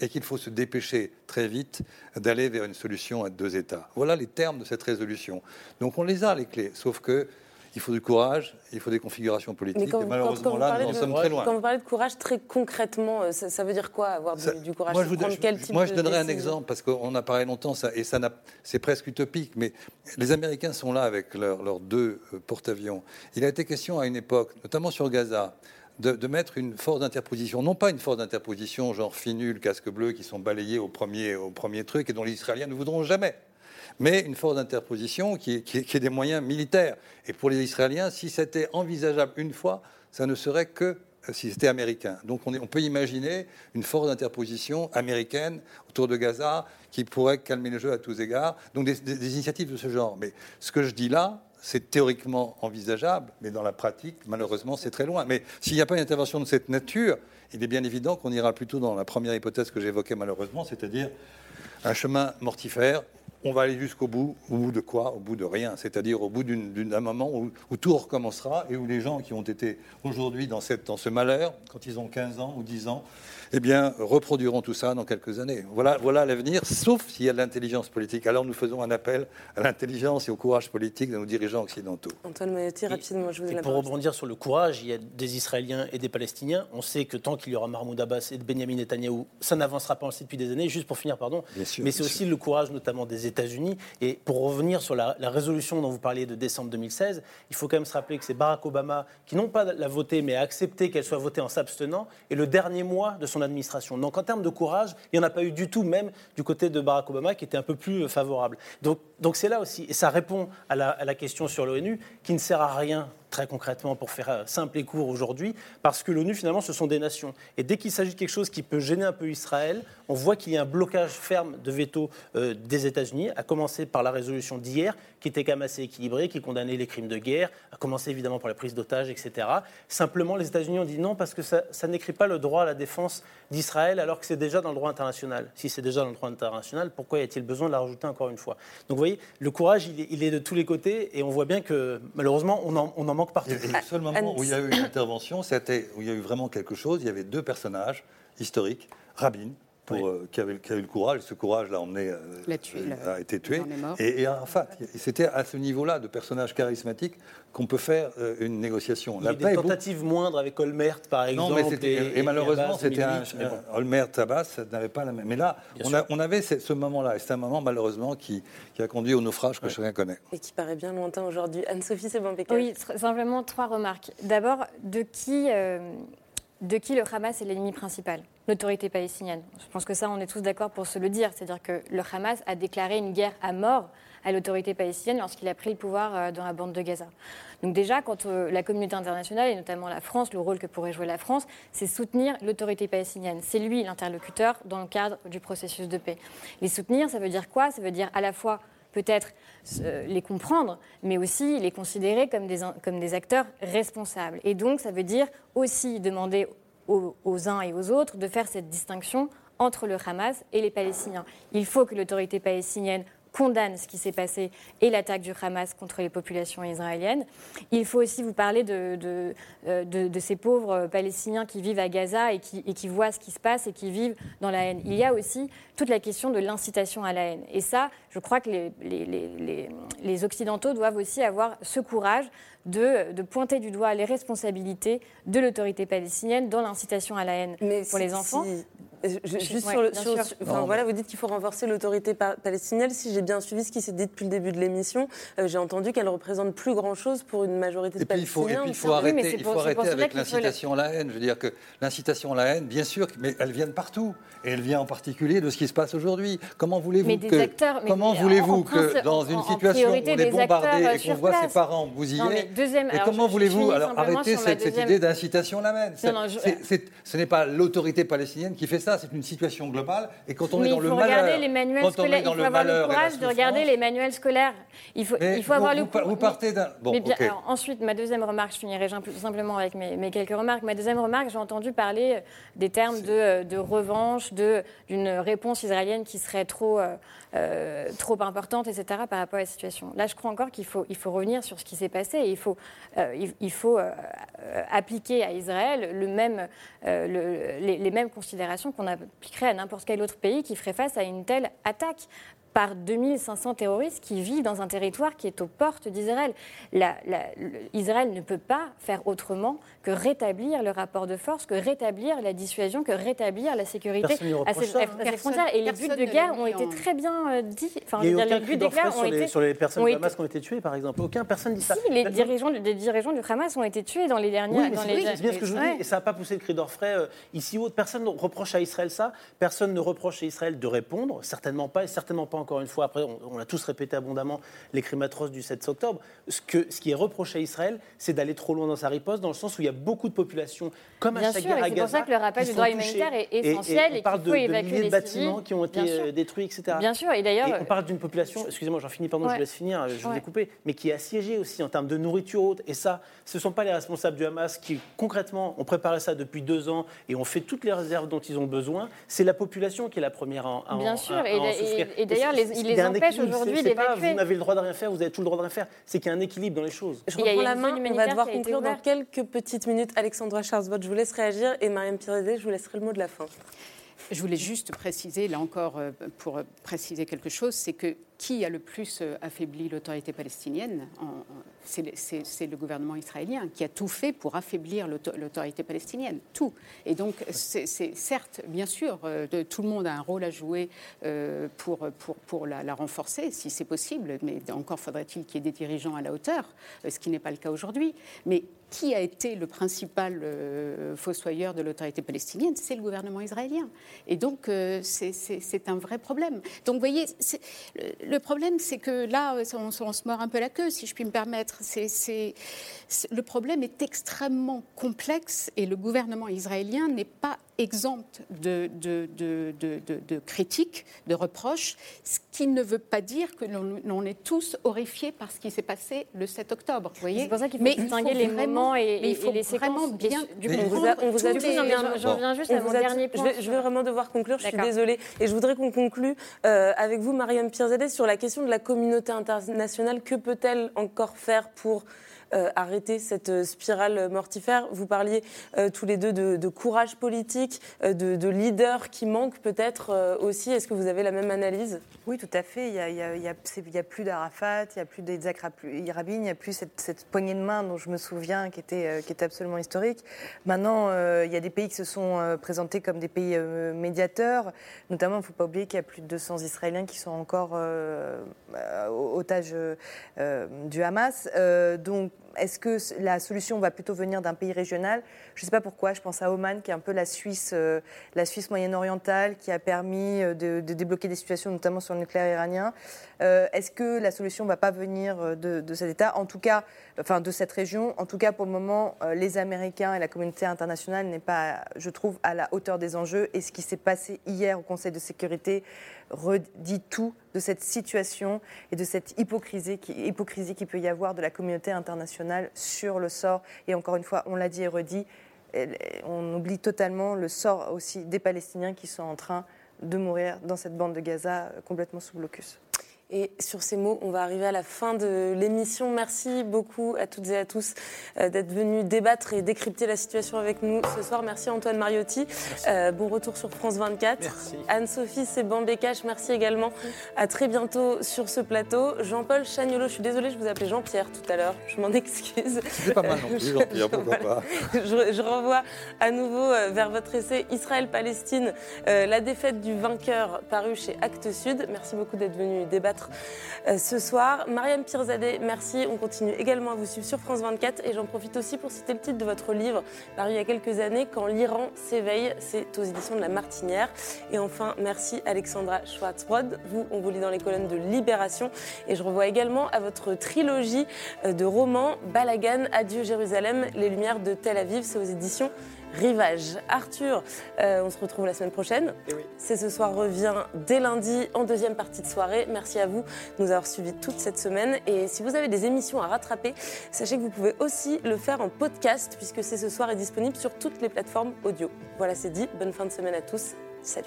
et qu'il faut se dépêcher très vite d'aller vers une solution à deux États. Voilà les termes de cette résolution. Donc on les a, les clés, sauf que il faut du courage, il faut des configurations politiques. Mais quand, et malheureusement, quand vous là, nous en de- sommes très loin. Quand vous parlez de courage, très concrètement, euh, ça, ça veut dire quoi avoir du, Ça- du courage Moi, je, vous- je- quel type moi, je donnerai un exemple parce qu'on a parlé longtemps ça, et ça c'est presque utopique. Mais les Américains sont là avec leurs leurs deux euh, porte-avions. Il a été question à une époque, notamment sur Gaza, de, mettre une force d'interposition, non pas une force d'interposition genre finule, casque bleu, qui sont balayés au premier, au premier truc et dont les Israéliens ne voudront jamais. Mais une force d'interposition qui, est- des moyens militaires. Et pour les Israéliens, si c'était envisageable une fois, ça ne serait que euh, si c'était américain. Donc on, peut imaginer une force d'interposition américaine autour de Gaza qui pourrait calmer le jeu à tous égards. Donc des initiatives de ce genre. Mais ce que je dis là, c'est théoriquement envisageable, mais dans la pratique, malheureusement, c'est très loin. Mais s'il n'y a pas une intervention de cette nature, il est bien évident qu'on ira plutôt dans la première hypothèse que j'évoquais malheureusement, c'est-à-dire un chemin mortifère. On va aller jusqu'au bout. Au bout de quoi? Au bout de rien. C'est-à-dire au bout d'un moment où, tout recommencera et où les gens qui ont été aujourd'hui dans ce malheur, quand ils ont 15 ans ou 10 ans, eh bien, reproduiront tout ça dans quelques années. Voilà, voilà l'avenir, sauf s'il y a de l'intelligence politique. Alors nous faisons un appel à l'intelligence et au courage politique de nos dirigeants occidentaux. Antoine Monetti, rapidement, je vous ai Et la pour rebondir sur le courage, il y a des Israéliens et des Palestiniens. On sait que tant qu'il y aura Mahmoud Abbas et Benjamin Netanyahou, ça n'avancera pas aussi depuis des années. Juste pour finir, pardon. Bien sûr, Mais c'est aussi le courage notamment des États-Unis. Et pour revenir sur la, la résolution dont vous parliez de décembre 2016, il faut quand même se rappeler que c'est Barack Obama qui non pas l'a votée, mais a accepté qu'elle soit votée en s'abstenant, et le dernier mois de son administration. Donc en termes de courage, il n'y en a pas eu du tout, même du côté de Barack Obama, qui était un peu plus euh, favorable. Donc c'est là aussi, et ça répond à la question sur l'ONU, qui ne sert à rien très concrètement pour faire euh, simple et court aujourd'hui, parce que l'ONU finalement ce sont des nations. Et dès qu'il s'agit de quelque chose qui peut gêner un peu Israël, on voit qu'il y a un blocage ferme de veto euh, des États-Unis, à commencer par la résolution d'hier, qui était quand même assez équilibrée, qui condamnait les crimes de guerre, à commencer évidemment par la prise d'otages, etc. Simplement, les États-Unis ont dit non parce que ça, n'écrit pas le droit à la défense d'Israël, alors que c'est déjà dans le droit international. Si c'est déjà dans le droit international, pourquoi y a-t-il besoin de la rajouter encore une fois? Donc vous voyez, le courage, il est, de tous les côtés, et on voit bien que malheureusement, on en, on manque partout. Et le seul moment où il y a eu une intervention, c'était où il y a eu vraiment quelque chose. Il y avait deux personnages historiques, Rabin, pour, euh, qui, avait, qui a eu le courage. Ce courage l'a emmené, euh, L'a tué, euh, a été tué. En. Et, et Arafat. Et C'était à ce niveau-là de personnage charismatique qu'on peut faire euh, une négociation. Il y a des tentatives moindres avec Olmert, par exemple. Non, mais c'était- et, et malheureusement, Abbas, c'était un, 2008, mais bon. un- Olmert Tabas, ça n'avait pas la même. Mais là, on, sûr. a- on avait ce, ce moment-là, et c'est un moment malheureusement qui, qui a conduit au naufrage que chacun connaît. Et qui paraît bien lointain aujourd'hui. Anne-Sophie, c'est bon, Oui, simplement trois remarques. D'abord, de qui, euh, de qui le Hamas est l'ennemi principal L'autorité palestinienne. Je pense que ça, on est tous d'accord pour se le dire. C'est-à-dire que le Hamas a déclaré une guerre à mort à l'autorité palestinienne lorsqu'il a pris le pouvoir euh, dans la bande de Gaza. Donc déjà, quand euh, la communauté internationale, et notamment la France, le rôle que pourrait jouer la France, c'est soutenir l'autorité palestinienne. C'est lui l'interlocuteur dans le cadre du processus de paix. Les soutenir, ça veut dire quoi? Ça veut dire à la fois peut-être euh, les comprendre, mais aussi les considérer comme des, acteurs responsables. Et donc, ça veut dire aussi demander aux uns et aux autres de faire cette distinction entre le Hamas et les Palestiniens. Il faut que l'autorité palestinienne condamne ce qui s'est passé et l'attaque du Hamas contre les populations israéliennes. Il faut aussi vous parler de, de, euh, de- de ces pauvres Palestiniens qui vivent à Gaza et qui, et qui voient ce qui se passe et qui vivent dans la haine. Il y a aussi toute la question de l'incitation à la haine. Et ça, je crois que les, les- les- les- Occidentaux doivent aussi avoir ce courage de, de pointer du doigt les responsabilités de l'autorité palestinienne dans l'incitation à la haine pour les enfants. si- je- je- juste Ouais, sur le, sur- sur- enfin, voilà, vous dites qu'il faut renforcer l'autorité pa- palestinienne. Si j'ai bien suivi ce qui s'est dit depuis le début de l'émission, euh, j'ai entendu qu'elle représente plus grand chose pour une majorité de Et puis il faut, et Palestiniens. puis, il faut arrêter, il faut pour arrêter avec la- l'incitation à la haine. Je veux dire que l'incitation à la haine, bien sûr, mais elle vient de partout. Et elle vient en particulier de ce qui se passe aujourd'hui. Comment voulez-vous que, acteurs- mais comment en- en voulez-vous que dans en- une en situation où on est bombardé acteurs, euh, et qu'on voit ses parents bousillés, et comment voulez-vous alors arrêter cette, idée d'incitation à la haine? Ce n'est pas l'autorité palestinienne qui fait ça, c'est une situation globale. Et quand on Mais est dans le malheur, les manuels quand on scolaires. est dans Il faut le avoir le malheur courage de regarder les manuels scolaires. Il faut, Mais il faut avoir vous- le vous par- cou- vous partez d'un- bon, Mais bien, ok. alors, ensuite, ma deuxième remarque, je finirai sim- simplement avec mes, mes quelques remarques. Ma deuxième remarque, j'ai entendu parler euh, des termes de, de revanche, de- d'une réponse israélienne qui serait trop, euh, euh, trop importante, etc. par rapport à la situation. Là, je crois encore qu'il faut, il faut revenir sur ce qui s'est passé et il faut, euh, il, il faut euh, euh, appliquer à Israël le même, euh, le- les, les mêmes considérations qu'on appliquerait à n'importe quel autre pays qui ferait face à une telle attaque. Par 2500 terroristes qui vivent dans un territoire qui est aux portes d'Israël. La- la- le- Israël ne peut pas faire autrement que rétablir le rapport de force, que rétablir la dissuasion, que rétablir la sécurité à ses, ça, à hein. ses Personne- frontières. Et les buts de guerre ont été très bien euh, dit. Enfin, Il a eu aucun les buts de guerre d'orfraie ont sur, les, été sur les personnes du Hamas qui ont été tuées, par exemple. Aucun personne dit ça. Si, les dirigeants, du- des dirigeants du Hamas ont été tués dans les dernières. Oui, c'est les- oui, bien ce que je vous dis. Et ça n'a pas poussé le cri d'orfraie euh, ici ou autre. Personne ne reproche à Israël ça. Personne ne reproche à Israël de répondre. Certainement pas. Et certainement pas, encore une fois, après, on, on l'a tous répété abondamment, les crimes atroces du 7 octobre. Ce, que, ce qui est reproché à Israël, c'est d'aller trop loin dans sa riposte, dans le sens où il y a beaucoup de populations, comme à Bien sûr, et c'est pour ça que le rappel du droit humanitaire est Et- et essentiel on et parle qu'il de, faut de évacuer milliers les de bâtiments civils. qui ont été euh, détruits, etc. Bien sûr, et d'ailleurs- on parle d'une population, excusez-moi, j'en finis, pardon, je Ouais. vous laisse finir, je vous Ouais. ai coupé, mais qui est assiégée aussi en termes de nourriture haute. Et ça, ce ne sont pas les responsables du Hamas qui, concrètement, ont préparé ça depuis deux ans et ont fait toutes les réserves dont ils ont besoin. C'est la population qui est la première à en, à Bien sûr, à- à et et- et d'ailleurs, les- il les empêche aujourd'hui d'évacuer. Vous n'avez le droit de rien faire, vous avez tout le droit de rien faire. C'est qu'il y a un équilibre dans les choses. Je reprends la main, on va devoir conclure dans quelques petites minutes. Alexandra Charsbot, je vous laisse réagir et Mariam Pirzadeh, je vous laisserai le mot de la fin. Je voulais juste préciser, là encore, euh, pour préciser quelque chose, c'est que qui a le plus euh, affaibli l'autorité palestinienne En- en- C'est le- gouvernement israélien qui a tout fait pour affaiblir l'auto- l'autorité palestinienne, tout. Et donc, c'est certes, bien sûr, euh, de- tout le monde a un rôle à jouer euh, pour, pour, pour la, la renforcer, si c'est possible, mais encore faudrait-il qu'il y ait des dirigeants à la hauteur, ce qui n'est pas le cas aujourd'hui. Mais qui a été le principal euh, fossoyeur de l'autorité palestinienne? C'est le gouvernement israélien. Et donc, euh, c'est- un vrai problème. Donc, vous voyez, le, le problème, c'est que là, on, on se mord un peu la queue, si je puis me permettre. Le problème est extrêmement complexe et le gouvernement israélien n'est pas exempt de, de, de, de- de- de critiques, de reproches, ce qui ne veut pas dire que l'on est tous horrifiés par ce qui s'est passé le 7 octobre. Vous voyez C'est pour ça qu'il faut Mais distinguer faut les vraiment- moments et, mais il et faut les vraiment séquences. bien du On coup, vous a, on vous a du coup, tous- j'en viens, j'en viens juste On à mon dernier je point. vais, je vais vraiment devoir conclure, je suis désolée. Et je voudrais qu'on conclue euh, avec vous, Mariam Pirzadeh, sur la question de la communauté internationale. Que peut-elle encore faire pour euh, arrêter cette euh, spirale mortifère Vous parliez euh, tous les deux de, courage politique, euh, de, de leaders qui manquent peut-être euh, aussi. Est-ce que vous avez la même analyse? Oui, tout à fait. Il n'y a, plus d'Arafat, il n'y a plus d'Isaac Rabin, il n'y a plus cette, poignée de main dont je me souviens qui était, euh, qui était absolument historique. Maintenant, euh, il y a des pays qui se sont euh, présentés comme des pays euh, médiateurs. Notamment, il ne faut pas oublier qu'il y a plus de 200 Israéliens qui sont encore euh, euh, otages euh, euh, du Hamas. Euh, donc, est-ce que la solution va plutôt venir d'un pays régional Je ne sais pas pourquoi. Je pense à Oman, qui est un peu la Suisse, euh, la Suisse moyen-orientale, qui a permis euh, de, débloquer des situations, notamment sur le nucléaire iranien. Euh, Est-ce que la solution ne va pas venir de, cet État, en tout cas, enfin de cette région En tout cas, pour le moment, les Américains et la communauté internationale n'est pas, je trouve, à la hauteur des enjeux. Et ce qui s'est passé hier au Conseil de sécurité redit tout de cette situation et de cette hypocrisie qui, hypocrisie qui peut y avoir de la communauté internationale sur le sort. Et encore une fois, on l'a dit et redit, on oublie totalement le sort aussi des Palestiniens qui sont en train de mourir dans cette bande de Gaza euh, complètement sous blocus. Et sur ces mots, on va arriver à la fin de l'émission. Merci beaucoup à toutes et à tous euh, d'être venus débattre et décrypter la situation avec nous ce soir. Merci Antoine Mariotti. Euh, bon retour sur France 24. Merci. Anne-Sophie Seban Bécache, merci également. À très bientôt sur ce plateau. Jean-Paul Chagnolo, je suis désolée, je vous appelais Jean-Pierre tout à l'heure. Je m'en excuse. C'était pas mal non plus, Jean-Pierre, pourquoi pas. je, je renvoie à nouveau euh, vers votre essai Israël-Palestine, euh, la défaite du vainqueur paru chez Actes Sud. Merci beaucoup d'être venu débattre euh, ce soir. Mariam Pirzadeh, merci. On continue également à vous suivre sur France 24 et j'en profite aussi pour citer le titre de votre livre paru il y a quelques années, Quand l'Iran s'éveille. C'est aux éditions de La Martinière. Et enfin, merci Alexandra Schwartzbrod. Vous, on vous lit dans les colonnes de Libération. Et je revois également à votre trilogie euh, de romans Balagan, Adieu Jérusalem, Les Lumières de Tel Aviv. C'est aux éditions Rivage. Arthur, euh, on se retrouve la semaine prochaine. C'est ce soir revient dès lundi en deuxième partie de soirée. Merci à vous de nous avoir suivis toute cette semaine. Et si vous avez des émissions à rattraper, sachez que vous pouvez aussi le faire en podcast puisque c'est ce soir est disponible sur toutes les plateformes audio. Voilà, c'est dit. Bonne fin de semaine à tous. Salut.